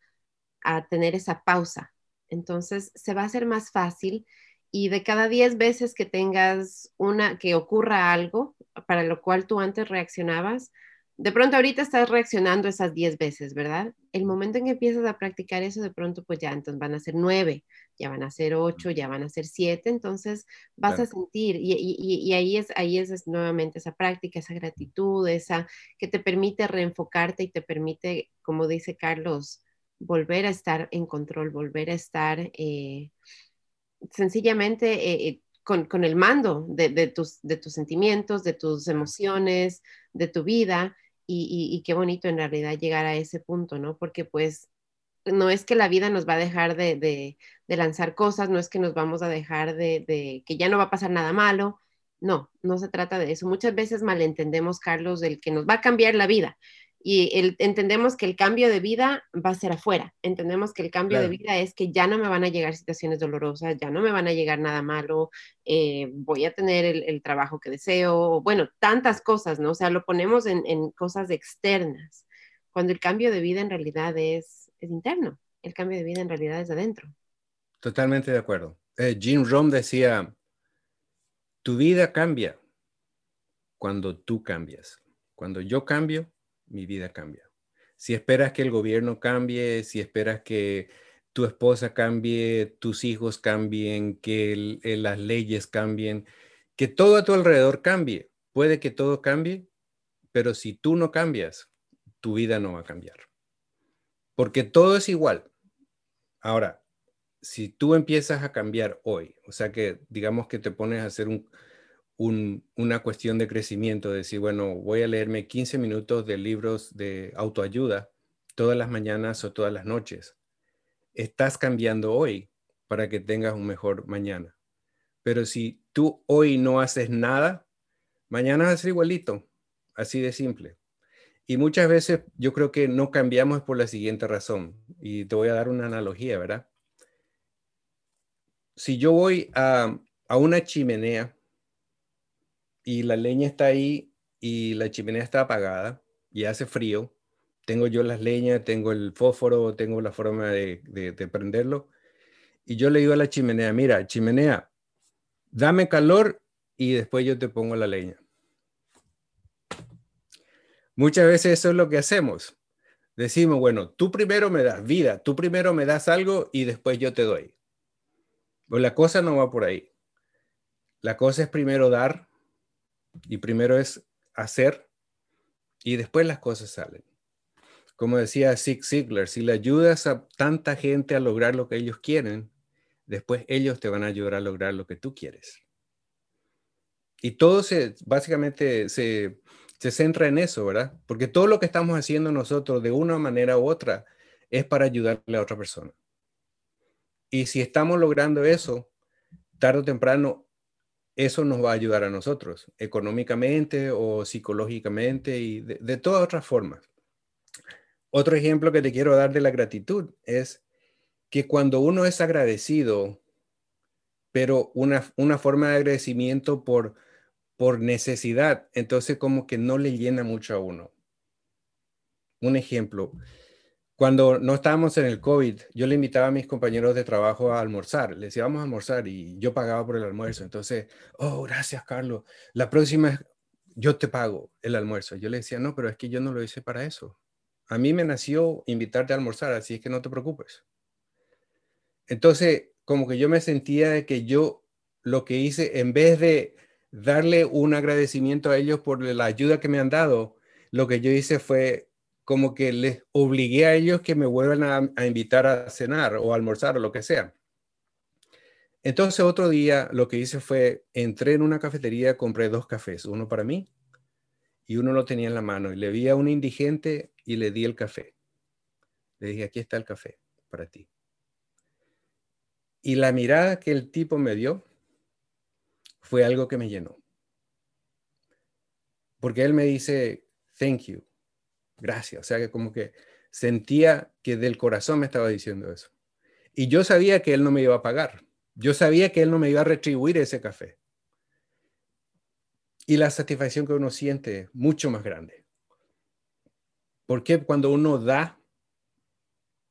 a tener esa pausa, entonces se va a hacer más fácil y de cada 10 veces que tengas una, que ocurra algo para lo cual tú antes reaccionabas, de pronto ahorita estás reaccionando esas 10 veces, ¿verdad? El momento en que empiezas a practicar eso, de pronto pues ya entonces van a ser 9, ya van a ser 8, ya van a ser 7, entonces vas a sentir y, y, ahí, es, ahí es, nuevamente esa práctica, esa gratitud, esa que te permite reenfocarte y te permite, como dice Carlos, volver a estar en control, volver a estar... Eh, sencillamente eh, eh, con, el mando de, tus, de tus sentimientos, de tus emociones, de tu vida. Y, qué bonito en realidad llegar a ese punto, ¿no? Porque pues no es que la vida nos va a dejar de, lanzar cosas, no es que nos vamos a dejar de, que ya no va a pasar nada malo. No, no se trata de eso. Muchas veces malentendemos, Carlos, del que nos va a cambiar la vida y entendemos que el cambio de vida va a ser afuera. Entendemos que el cambio de vida es que ya no me van a llegar situaciones dolorosas, ya no me van a llegar nada malo, eh, voy a tener el, trabajo que deseo, bueno, tantas cosas, ¿no? O sea, lo ponemos en, cosas externas, cuando el cambio de vida en realidad es, es, interno, el cambio de vida en realidad es adentro. Totalmente de acuerdo. Eh, Jim Rom decía, tu vida cambia cuando tú cambias. Cuando yo cambio, mi vida cambia. Si esperas que el gobierno cambie, si esperas que tu esposa cambie, tus hijos cambien, que las leyes cambien, que todo a tu alrededor cambie. Puede que todo cambie, pero si tú no cambias, tu vida no va a cambiar. Porque todo es igual. Ahora, si tú empiezas a cambiar hoy, o sea que digamos que te pones a hacer una cuestión de crecimiento, de decir, bueno, voy a leerme 15 minutos de libros de autoayuda todas las mañanas o todas las noches. Estás cambiando hoy para que tengas un mejor mañana. Pero si tú hoy no haces nada, mañana va a ser igualito, así de simple. Y muchas veces yo creo que no cambiamos por la siguiente razón. Y te voy a dar una analogía, ¿verdad? Si yo voy a, una chimenea y la leña está ahí y la chimenea está apagada y hace frío, tengo yo las leñas, tengo el fósforo, tengo la forma de, de, prenderlo. Y yo le digo a la chimenea, mira, chimenea, dame calor y después yo te pongo la leña. Muchas veces eso es lo que hacemos. Decimos, bueno, tú primero me das vida, tú primero me das algo y después yo te doy. Pues la cosa no va por ahí. La cosa es primero dar y primero es hacer y después las cosas salen. Como decía Zig Ziglar, si le ayudas a tanta gente a lograr lo que ellos quieren, después ellos te van a ayudar a lograr lo que tú quieres. Y todo se, básicamente se, se centra en eso, ¿verdad? Porque todo lo que estamos haciendo nosotros de una manera u otra es para ayudarle a otra persona. Y si estamos logrando eso, tarde o temprano, eso nos va a ayudar a nosotros, económicamente o psicológicamente y de, todas otras formas. Otro ejemplo que te quiero dar de la gratitud es que cuando uno es agradecido, pero una, una forma de agradecimiento por, por necesidad, entonces como que no le llena mucho a uno. Un ejemplo, cuando no estábamos en el COVID, yo le invitaba a mis compañeros de trabajo a almorzar. Les decía, vamos a almorzar y yo pagaba por el almuerzo. Entonces, oh, gracias, Carlos. La próxima, yo te pago el almuerzo. Yo le decía, no, pero es que yo no lo hice para eso. A mí me nació invitarte a almorzar, así es que no te preocupes. Entonces, como que yo me sentía de que yo lo que hice, en vez de darle un agradecimiento a ellos por la ayuda que me han dado, lo que yo hice fue como que les obligué a ellos que me vuelvan a, invitar a cenar o a almorzar o lo que sea. Entonces otro día lo que hice fue, entré en una cafetería, compré dos cafés, uno para mí y uno lo tenía en la mano y le vi a un indigente y le di el café. Le dije, aquí está el café para ti. Y la mirada que el tipo me dio fue algo que me llenó. Porque él me dice, thank you, gracias. O sea, que como que sentía que del corazón me estaba diciendo eso. Y yo sabía que él no me iba a pagar. Yo sabía que él no me iba a retribuir ese café y la satisfacción que uno siente mucho más grande. Porque cuando uno da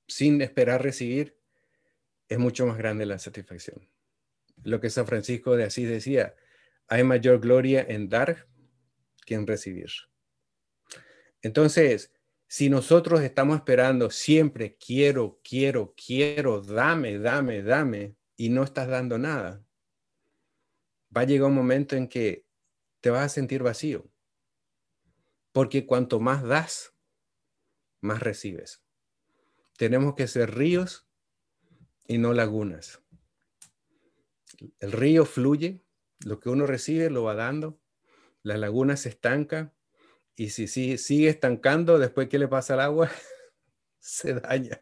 sin esperar recibir, es mucho más grande la satisfacción. Lo que San Francisco de Asís decía, hay mayor gloria en dar que en recibir. Entonces, si nosotros estamos esperando siempre, quiero, quiero, quiero, dame, dame, dame, y no estás dando nada, va a llegar un momento en que te vas a sentir vacío. Porque cuanto más das, más recibes. Tenemos que ser ríos y no lagunas. El río fluye, lo que uno recibe lo va dando, la laguna se estanca y si, sigue estancando, después que le pasa al agua, se daña.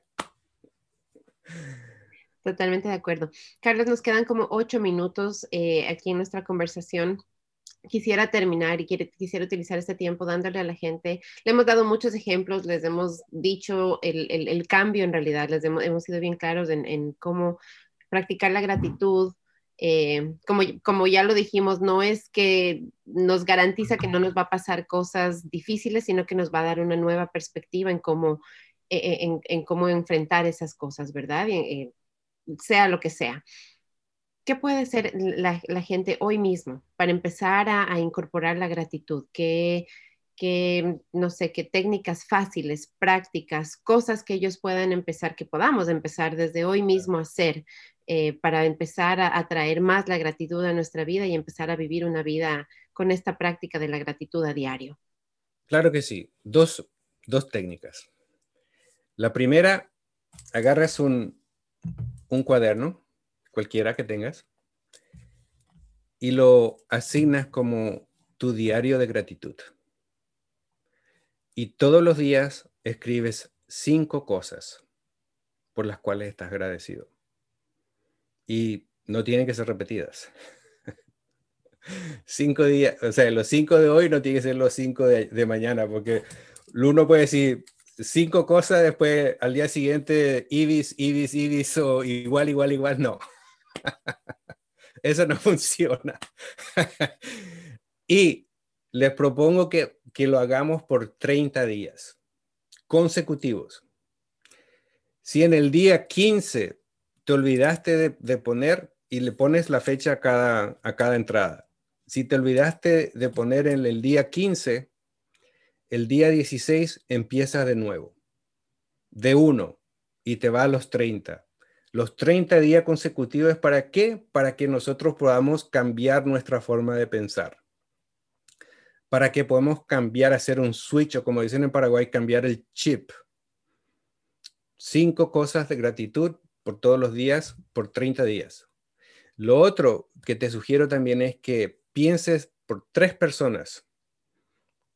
Totalmente de acuerdo. Carlos, nos quedan como ocho minutos eh, aquí en nuestra conversación quisiera terminar y quisiera utilizar este tiempo dándole a la gente, le hemos dado muchos ejemplos, les hemos dicho el, cambio en realidad, les hemos, sido bien claros en, cómo practicar la gratitud. Eh, como, como ya lo dijimos, no es que nos garantiza que no nos va a pasar cosas difíciles, sino que nos va a dar una nueva perspectiva en cómo, e, e, en, cómo enfrentar esas cosas, ¿verdad? sea lo que sea. ¿qué puede hacer la, gente hoy mismo para empezar a, incorporar la gratitud? ¿Qué, que, no sé, qué técnicas fáciles, prácticas, cosas que ellos puedan empezar, que podamos empezar desde hoy mismo a hacer eh, para empezar a, traer más la gratitud a nuestra vida y empezar a vivir una vida con esta práctica de la gratitud a diario? Claro que sí. Dos, dos técnicas. La primera, agarras un, un cuaderno, cualquiera que tengas, y lo asignas como tu diario de gratitud. Y todos los días escribes cinco cosas por las cuales estás agradecido. Y no tienen que ser repetidas. cinco días, o sea, los cinco de hoy no tienen que ser los cinco de, mañana, porque uno puede decir cinco cosas, después al día siguiente, ibis, ibis, ibis, o igual, igual, igual, no. Eso no funciona. y les propongo que que lo hagamos por 30 días consecutivos. Si en el día 15 te olvidaste de, poner y le pones la fecha a cada, a cada entrada, si te olvidaste de poner en el día 15, el día 16 empieza de nuevo, de uno, y te va a los 30. Los 30 días consecutivos, ¿para qué? Para que nosotros podamos cambiar nuestra forma de pensar para que podamos cambiar, hacer un switch o como dicen en Paraguay, cambiar el chip. Cinco cosas de gratitud por todos los días, por 30 días. Lo otro que te sugiero también es que pienses por tres personas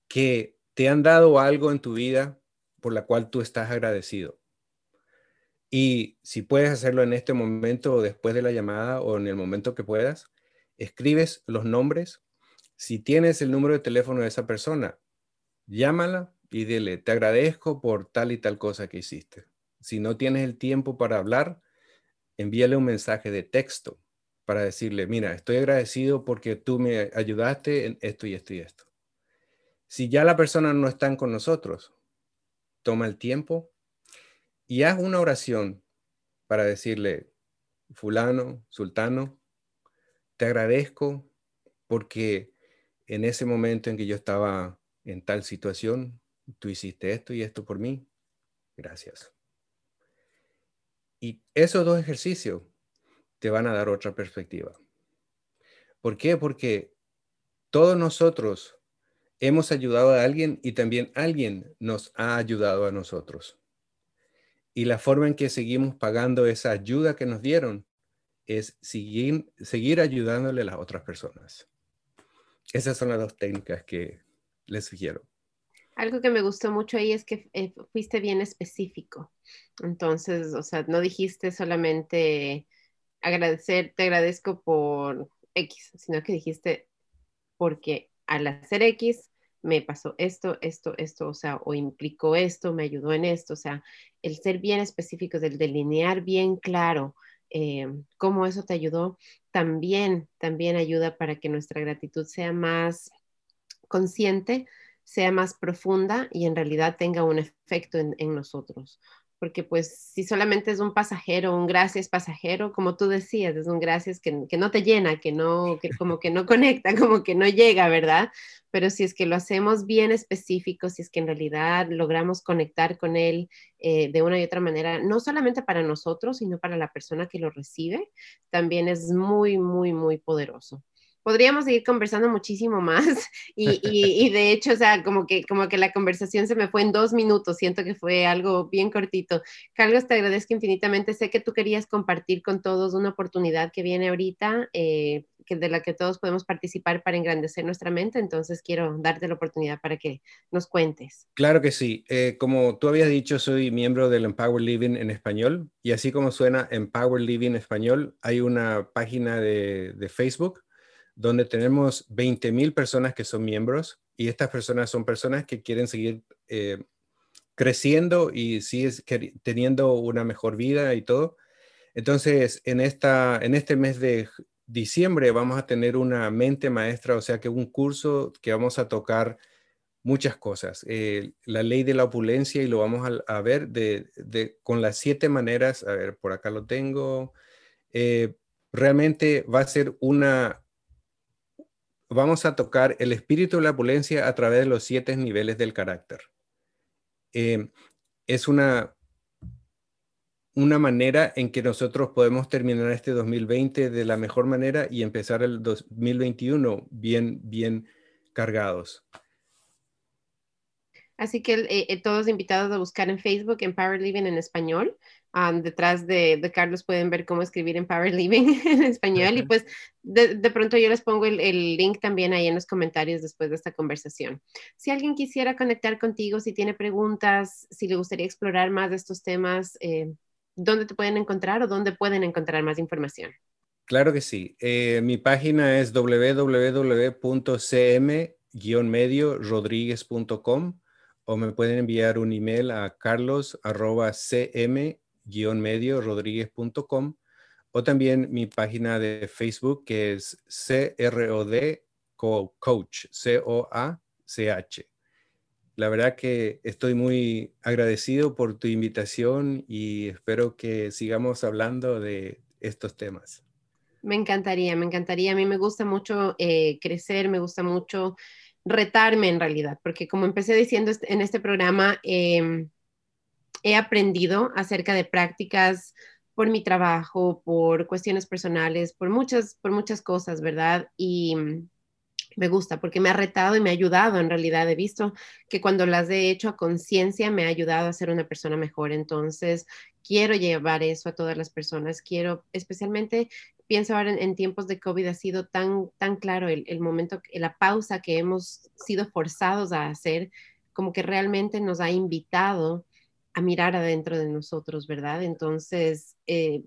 que te han dado algo en tu vida por la cual tú estás agradecido. Y si puedes hacerlo en este momento o después de la llamada o en el momento que puedas, escribes los nombres si tienes el número de teléfono de esa persona, llámala y dile, te agradezco por tal y tal cosa que hiciste. Si no tienes el tiempo para hablar, envíale un mensaje de texto para decirle, mira, estoy agradecido porque tú me ayudaste en esto y esto y esto. Si ya la persona no está con nosotros, toma el tiempo y haz una oración para decirle, fulano, sultano, te agradezco porque en ese momento en que yo estaba en tal situación, tú hiciste esto y esto por mí. Gracias. Y esos dos ejercicios te van a dar otra perspectiva. ¿Por qué? Porque todos nosotros hemos ayudado a alguien y también alguien nos ha ayudado a nosotros. Y la forma en que seguimos pagando esa ayuda que nos dieron es seguir, ayudándole a las otras personas. Esas son las dos técnicas que les sugiero. Algo que me gustó mucho ahí es que eh, fuiste bien específico. Entonces, o sea, no dijiste solamente agradecer, te agradezco por X, sino que dijiste porque al hacer X me pasó esto, esto, esto, o sea, o implicó esto, me ayudó en esto, o sea, el ser bien específico, el delinear bien claro eh, cómo eso te ayudó, también, también ayuda para que nuestra gratitud sea más consciente, sea más profunda y en realidad tenga un efecto en, nosotros porque pues si solamente es un pasajero, un gracias pasajero, como tú decías, es un gracias que, que no te llena, que no, que como que no conecta, como que no llega, ¿verdad? Pero si es que lo hacemos bien específico, si es que en realidad logramos conectar con él eh, de una y otra manera, no solamente para nosotros, sino para la persona que lo recibe, también es muy, muy, muy poderoso podríamos seguir conversando muchísimo más y, y, de hecho, o sea, como que, como que la conversación se me fue en dos minutos, siento que fue algo bien cortito. Carlos, te agradezco infinitamente, sé que tú querías compartir con todos una oportunidad que viene ahorita, eh, que de la que todos podemos participar para engrandecer nuestra mente, entonces quiero darte la oportunidad para que nos cuentes. Claro que sí, eh, como tú habías dicho, soy miembro del Empower Living en español y así como suena Empower Living español, hay una página de, de Facebook donde tenemos 20 mil personas que son miembros y estas personas son personas que quieren seguir eh, creciendo y teniendo una mejor vida y todo. Entonces, en, esta, en este mes de diciembre vamos a tener una mente maestra, o sea que un curso que vamos a tocar muchas cosas. Eh, la ley de la opulencia y lo vamos a, ver de, con las siete maneras, a ver, por acá lo tengo. Eh, realmente va a ser una, vamos a tocar el espíritu de la opulencia a través de los siete niveles del carácter. Eh, es una, una manera en que nosotros podemos terminar este 2020 de la mejor manera y empezar el 2021 bien, bien cargados. Así que eh, eh, todos invitados a buscar en Facebook Empower Living en español. Detrás de, Carlos pueden ver cómo escribir Empower Living en español y pues de, pronto yo les pongo el, link también ahí en los comentarios después de esta conversación. Si alguien quisiera conectar contigo, si tiene preguntas, si le gustaría explorar más de estos temas, eh, ¿dónde te pueden encontrar o dónde pueden encontrar más información? Claro que sí. Eh, mi página es www.cm-mediorodríguez.com o me pueden enviar un email a carlos.cm-mediorodríguez.com o también mi página de Facebook que es CROD Coach, C-O-A-C-H. La verdad que estoy muy agradecido por tu invitación y espero que sigamos hablando de estos temas. Me encantaría, me encantaría. A mí me gusta mucho eh, crecer, me gusta mucho retarme en realidad, porque como empecé diciendo en este programa, em, he aprendido acerca de prácticas por mi trabajo, por cuestiones personales, por muchas, por muchas cosas, ¿verdad? Y me gusta porque me ha retado y me ha ayudado en realidad. He visto que cuando las he hecho a conciencia me ha ayudado a ser una persona mejor. Entonces, quiero llevar eso a todas las personas. Quiero, especialmente, pienso ahora en, tiempos de COVID, ha sido tan, tan claro el, momento, la pausa que hemos sido forzados a hacer, como que realmente nos ha invitado a mirar adentro de nosotros, ¿verdad? Entonces, eh,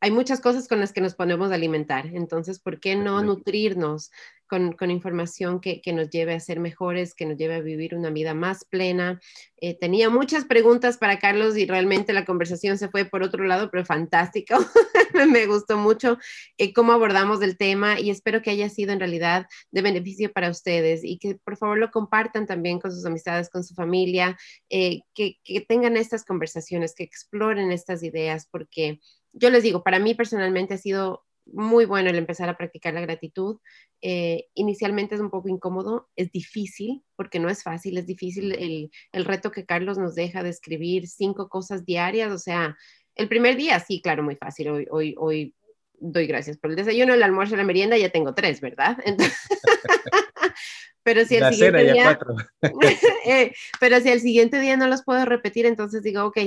hay muchas cosas con las que nos ponemos a alimentar. Entonces, ¿por qué no nutrirnos con, información que, nos lleve a ser mejores, que nos lleve a vivir una vida más plena. Eh, tenía muchas preguntas para Carlos y realmente la conversación se fue por otro lado, pero fantástico. Me gustó mucho eh, cómo abordamos el tema y espero que haya sido en realidad de beneficio para ustedes y que por favor lo compartan también con sus amistades, con su familia, eh, que, que tengan estas conversaciones, que exploren estas ideas, porque yo les digo, para mí personalmente ha sido muy bueno el empezar a practicar la gratitud. Eh, inicialmente es un poco incómodo, es difícil, porque no es fácil, es difícil el, el, reto que Carlos nos deja de escribir cinco cosas diarias, o sea, el primer día sí, claro, muy fácil, hoy, hoy, hoy doy gracias por el desayuno, el almuerzo, la merienda, ya tengo tres, ¿verdad? pero si el siguiente día, eh, pero si el siguiente día no los puedo repetir, entonces digo, ok,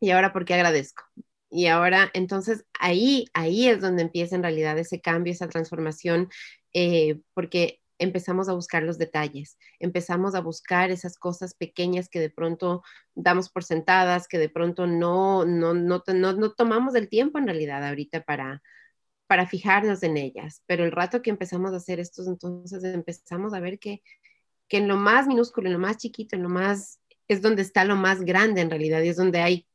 ¿y ahora por qué agradezco? Y ahora, entonces, ahí, ahí es donde empieza en realidad ese cambio, esa transformación, eh, porque empezamos a buscar los detalles, empezamos a buscar esas cosas pequeñas que de pronto damos por sentadas, que de pronto no, no, no, no, tomamos el tiempo en realidad ahorita para, para fijarnos en ellas. Pero el rato que empezamos a hacer esto, entonces empezamos a ver que, que en lo más minúsculo, en lo más chiquito, en lo más, es donde está lo más grande en realidad y es donde hay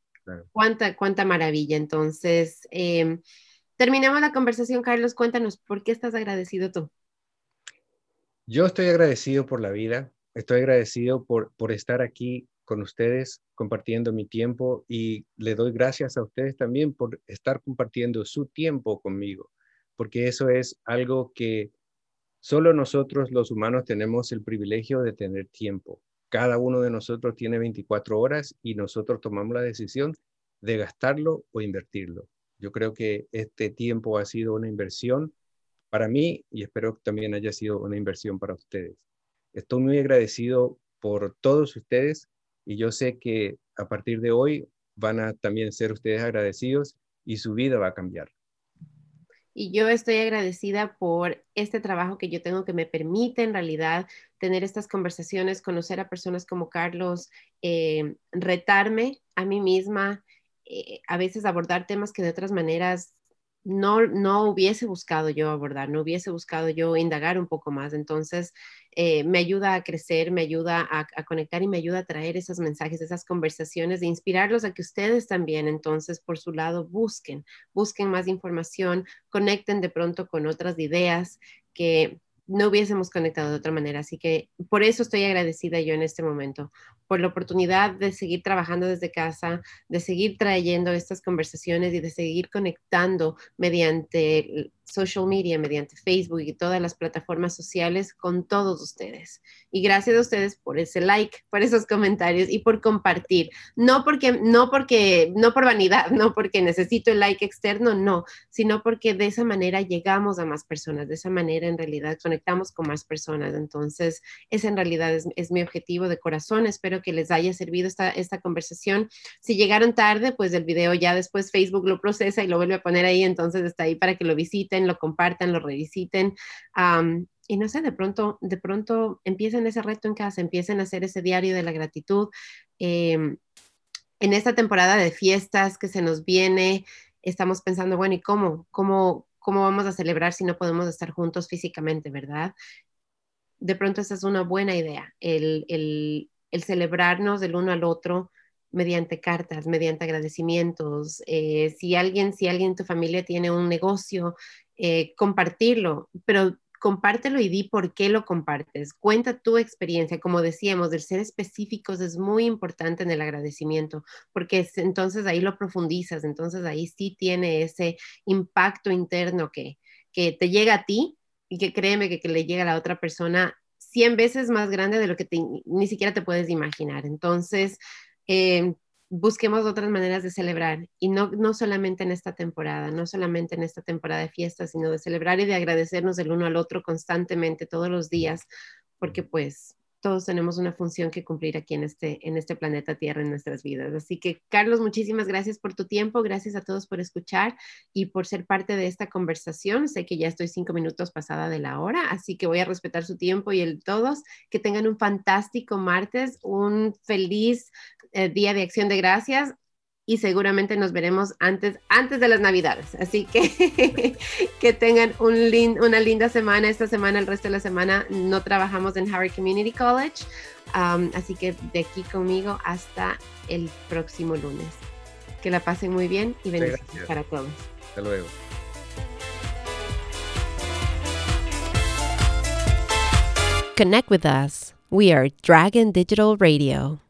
Cuánta, cuánta maravilla. Entonces, eh, terminamos la conversación, Carlos. Cuéntanos, ¿por qué estás agradecido tú? Yo estoy agradecido por la vida, estoy agradecido por, por estar aquí con ustedes compartiendo mi tiempo y le doy gracias a ustedes también por estar compartiendo su tiempo conmigo, porque eso es algo que solo nosotros los humanos tenemos el privilegio de tener tiempo cada uno de nosotros tiene 24 horas y nosotros tomamos la decisión de gastarlo o invertirlo. Yo creo que este tiempo ha sido una inversión para mí y espero que también haya sido una inversión para ustedes. Estoy muy agradecido por todos ustedes y yo sé que a partir de hoy van a también ser ustedes agradecidos y su vida va a cambiar. Y yo estoy agradecida por este trabajo que yo tengo que me permite en realidad tener estas conversaciones, conocer a personas como Carlos, eh, retarme a mí misma, eh, a veces abordar temas que de otras maneras no, no hubiese buscado yo abordar, no hubiese buscado yo indagar un poco más. Entonces, eh, me ayuda a crecer, me ayuda a, conectar y me ayuda a traer esos mensajes, esas conversaciones, de inspirarlos a que ustedes también, entonces, por su lado, busquen, busquen más información, conecten de pronto con otras ideas que no hubiésemos conectado de otra manera. Así que por eso estoy agradecida yo en este momento, por la oportunidad de seguir trabajando desde casa, de seguir trayendo estas conversaciones y de seguir conectando mediante social media, mediante Facebook y todas las plataformas sociales con todos ustedes. Y gracias a ustedes por ese like, por esos comentarios y por compartir. No porque, no porque, no por vanidad, no porque necesito el like externo, no, sino porque de esa manera llegamos a más personas, de esa manera en realidad conectamos con más personas. Entonces, ese en realidad es, mi objetivo de corazón. Espero que les haya servido esta, esta conversación. Si llegaron tarde, pues el video ya después Facebook lo procesa y lo vuelve a poner ahí, entonces está ahí para que lo visiten lo compartan, lo revisiten. y no sé, de pronto, de pronto empiecen ese reto en casa, empiecen a hacer ese diario de la gratitud. Em, en esta temporada de fiestas que se nos viene, estamos pensando, bueno, ¿y cómo? ¿Cómo, cómo vamos a celebrar si no podemos estar juntos físicamente, verdad? De pronto esa es una buena idea, el, el, el celebrarnos del uno al otro, mediante cartas, mediante agradecimientos. Eh, si alguien, si alguien en tu familia tiene un negocio, eh, compartirlo, pero compártelo y di por qué lo compartes. Cuenta tu experiencia. Como decíamos, el ser específicos es muy importante en el agradecimiento, porque entonces ahí lo profundizas, entonces ahí sí tiene ese impacto interno que, que te llega a ti y que créeme que, que le llega a la otra persona 100 veces más grande de lo que ni siquiera te puedes imaginar. Entonces, eh, busquemos otras maneras de celebrar y no, no solamente en esta temporada, no solamente en esta temporada de fiestas, sino de celebrar y de agradecernos el uno al otro constantemente todos los días, porque pues todos tenemos una función que cumplir aquí en este, en este planeta Tierra, en nuestras vidas. Así que, Carlos, muchísimas gracias por tu tiempo, gracias a todos por escuchar y por ser parte de esta conversación. Sé que ya estoy cinco minutos pasada de la hora, así que voy a respetar su tiempo y el de todos. Que tengan un fantástico martes, un feliz eh, día de acción de gracias y seguramente nos veremos antes, antes de las navidades. Así que que tengan un una linda semana. Esta semana, el resto de la semana, no trabajamos en Howard Community College. Um, así que de aquí conmigo hasta el próximo lunes. Que la pasen muy bien y bendiciones para todos. Hasta luego. Connect with us. We are Dragon Digital Radio.